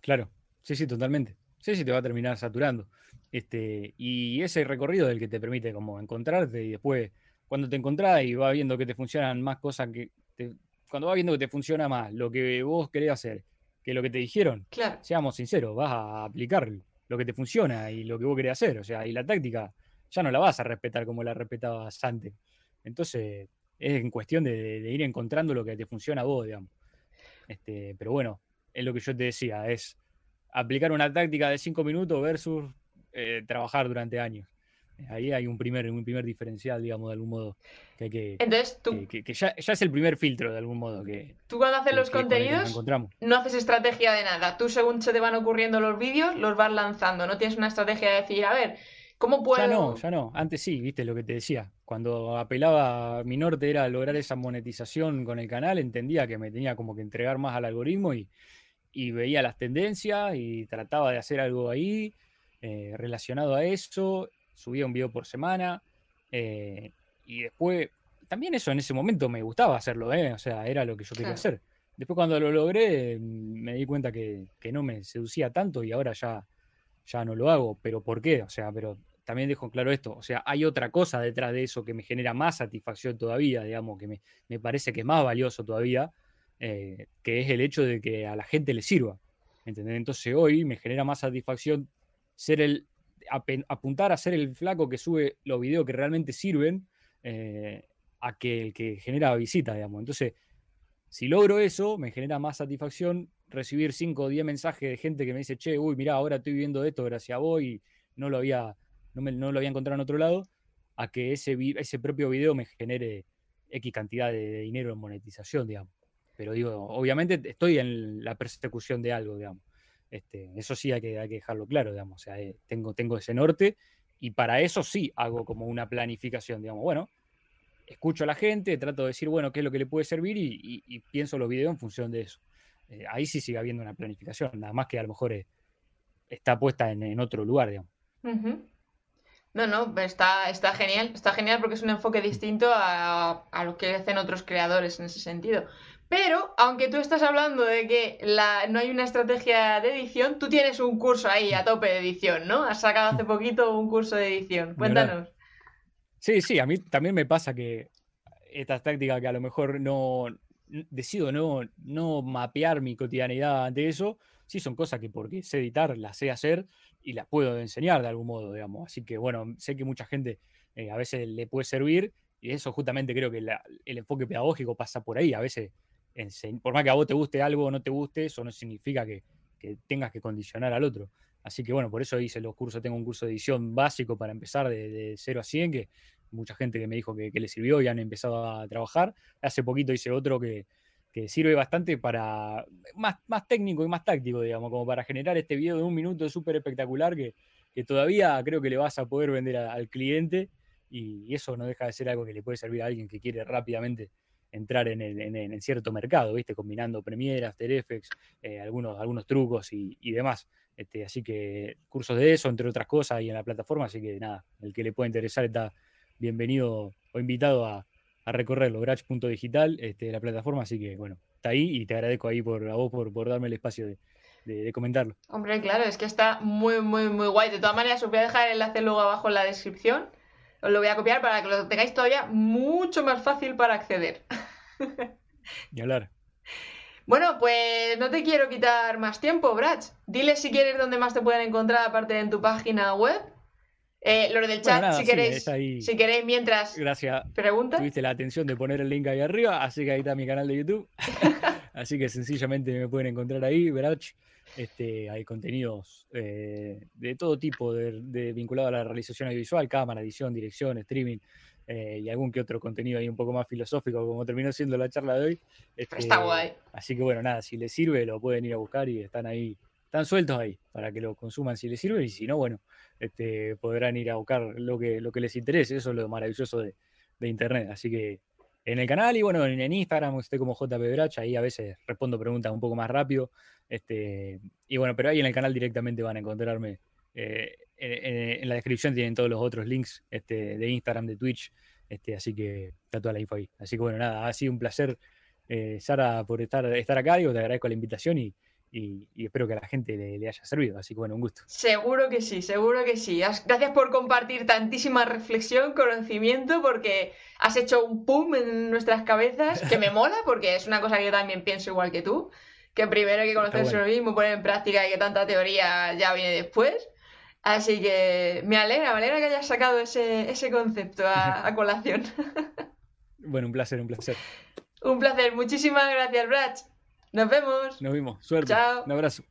Claro, sí, sí, totalmente. Sí, sí, te va a terminar saturando. Este, y ese recorrido del que te permite como encontrarte y después cuando te encontrás y vas viendo que te funcionan más cosas que te, cuando vas viendo que te funciona más lo que vos querés hacer que lo que te dijeron, seamos sinceros, vas a aplicar lo que te funciona y lo que vos querés hacer. O sea, y la táctica ya no la vas a respetar como la respetabas antes. Entonces, es en cuestión de, ir encontrando lo que te funciona a vos, digamos. Este, pero bueno, es lo que yo te decía, es aplicar una táctica de cinco minutos versus eh, trabajar durante años. Ahí hay un primer, un primer diferencial, digamos, de algún modo. Que, que,
Entonces
tú. Que, ya, es el primer filtro, de algún modo. que
Tú cuando haces los contenidos, no haces estrategia de nada. Tú, según se te van ocurriendo los vídeos, los vas lanzando. No tienes una estrategia de decir, a ver, ¿cómo puedo.?
Ya no, ya no. Antes sí, viste lo que te decía. Cuando apelaba mi norte era lograr esa monetización con el canal, entendía que me tenía como que entregar más al algoritmo y, y veía las tendencias y trataba de hacer algo ahí. Eh, relacionado a eso subía un video por semana. Eh, y después, también eso en ese momento me gustaba hacerlo, ¿eh? o sea, era lo que yo quería hacer. Después cuando lo logré, mm, me di cuenta que, no me seducía tanto y ahora ya, ya no lo hago. ¿Pero por qué? O sea, pero también dejo claro esto. O sea, hay otra cosa detrás de eso que me genera más satisfacción todavía, digamos, que me, parece que es más valioso todavía, eh, que es el hecho de que a la gente le sirva. ¿entendés? Entonces hoy me genera más satisfacción ser el apuntar a ser el flaco que sube los videos que realmente sirven eh, a que el que genera visita, digamos. Entonces, Si logro eso, me genera más satisfacción recibir 5 o 10 mensajes de gente que me dice, che, uy, mira, ahora estoy viendo esto gracias a vos y no lo había, no, me, no lo había encontrado en otro lado, a que ese, ese propio video me genere X cantidad de, dinero en monetización, digamos. Pero digo, obviamente estoy en la persecución de algo, digamos. Este, eso sí hay que, dejarlo claro, digamos. O sea, eh, tengo, tengo ese norte y para eso sí hago como una planificación, digamos. Bueno, escucho a la gente, trato de decir, bueno, qué es lo que le puede servir y, pienso los videos en función de eso. Eh, ahí sí sigue habiendo una planificación, nada más que a lo mejor eh, está puesta en, otro lugar, digamos.
No, no, está, está genial, está genial porque es un enfoque distinto a, lo que hacen otros creadores en ese sentido. Pero, aunque tú estás hablando de que la, no hay una estrategia de edición, tú tienes un curso ahí a tope de edición, ¿no? Has sacado hace poquito un curso de edición. Cuéntanos.
Sí, sí, a mí también me pasa que estas tácticas que a lo mejor no decido no, no mapear mi cotidianidad ante eso, sí son cosas que porque sé editar, las sé hacer y las puedo enseñar de algún modo, digamos. Así que bueno, sé que mucha gente eh, a veces le puede servir y eso justamente creo que el enfoque pedagógico pasa por ahí. A veces, por más que a vos te guste algo o no te guste, eso no significa que, tengas que condicionar al otro. Así que bueno, por eso hice los cursos, tengo un curso de edición básico para empezar de, de 0 a 100, que mucha gente que me dijo que, le sirvió y han empezado a trabajar. Hace poquito hice otro que, sirve bastante para, más, más técnico y más táctico, digamos, como para generar este video de un minuto súper espectacular que, todavía creo que le vas a poder vender al cliente y, eso no deja de ser algo que le puede servir a alguien que quiere rápidamente entrar en, el, cierto mercado, ¿viste? Combinando Premiere, After Effects, eh, algunos, algunos trucos y, y demás. Este, así que cursos de eso, entre otras cosas, ahí en la plataforma. Así que nada, el que le pueda interesar está bienvenido o invitado a, a recorrerlo, Grach.digital, este, la plataforma. Así que bueno, está ahí y te agradezco ahí por, a vos por, por darme el espacio de, de, comentarlo.
Hombre, claro, es que está muy, muy, muy guay. De todas maneras, os voy a dejar el enlace luego abajo en la descripción. Os lo voy a copiar para que lo tengáis todavía mucho más fácil para acceder.
Y hablar.
Bueno, pues no te quiero quitar más tiempo, Brach. Dile si quieres dónde más te pueden encontrar aparte de en tu página web. Eh, lo del chat, si, queréis, si queréis, mientras
Gracias.
pregunta.
Tuviste la atención de poner el link ahí arriba, así que ahí está mi canal de YouTube. así que sencillamente me pueden encontrar ahí, Brach. Este, hay contenidos eh, de todo tipo, de, de, vinculado a la realización audiovisual, cámara, edición, dirección, streaming, eh, y algún que otro contenido ahí un poco más filosófico, como terminó siendo la charla de hoy.
Este, Está guay.
Así que bueno, nada, si les sirve, lo pueden ir a buscar y están ahí, están sueltos ahí para que lo consuman si les sirve, y si no, bueno, este, podrán ir a buscar lo que, lo que les interese. Eso es lo maravilloso de, Internet. Así que en el canal y bueno, en, Instagram estoy como JP Bracha, ahí a veces respondo preguntas un poco más rápido. Este, y bueno, pero ahí en el canal directamente van a encontrarme eh, en, la descripción tienen todos los otros links este, de Instagram, de Twitch, este, así que está toda la info ahí. Así que bueno, nada, ha sido un placer, eh, Sara, por estar, estar acá, digo, te agradezco la invitación y, espero que a la gente le, haya servido. Así que bueno, un gusto.
Seguro que sí, seguro que sí. Gracias por compartir tantísima reflexión, conocimiento, porque has hecho un pum en nuestras cabezas, que me mola, porque es una cosa que yo también pienso igual que tú, que primero hay que conocerse lo mismo, poner en práctica y que tanta teoría ya viene después. Así que me alegra, me alegra que hayas sacado ese, ese concepto a, colación.
bueno, un placer, un placer.
Un placer. Muchísimas gracias, Brach. Nos vemos.
Nos vemos. Suerte.
Chao.
Un abrazo.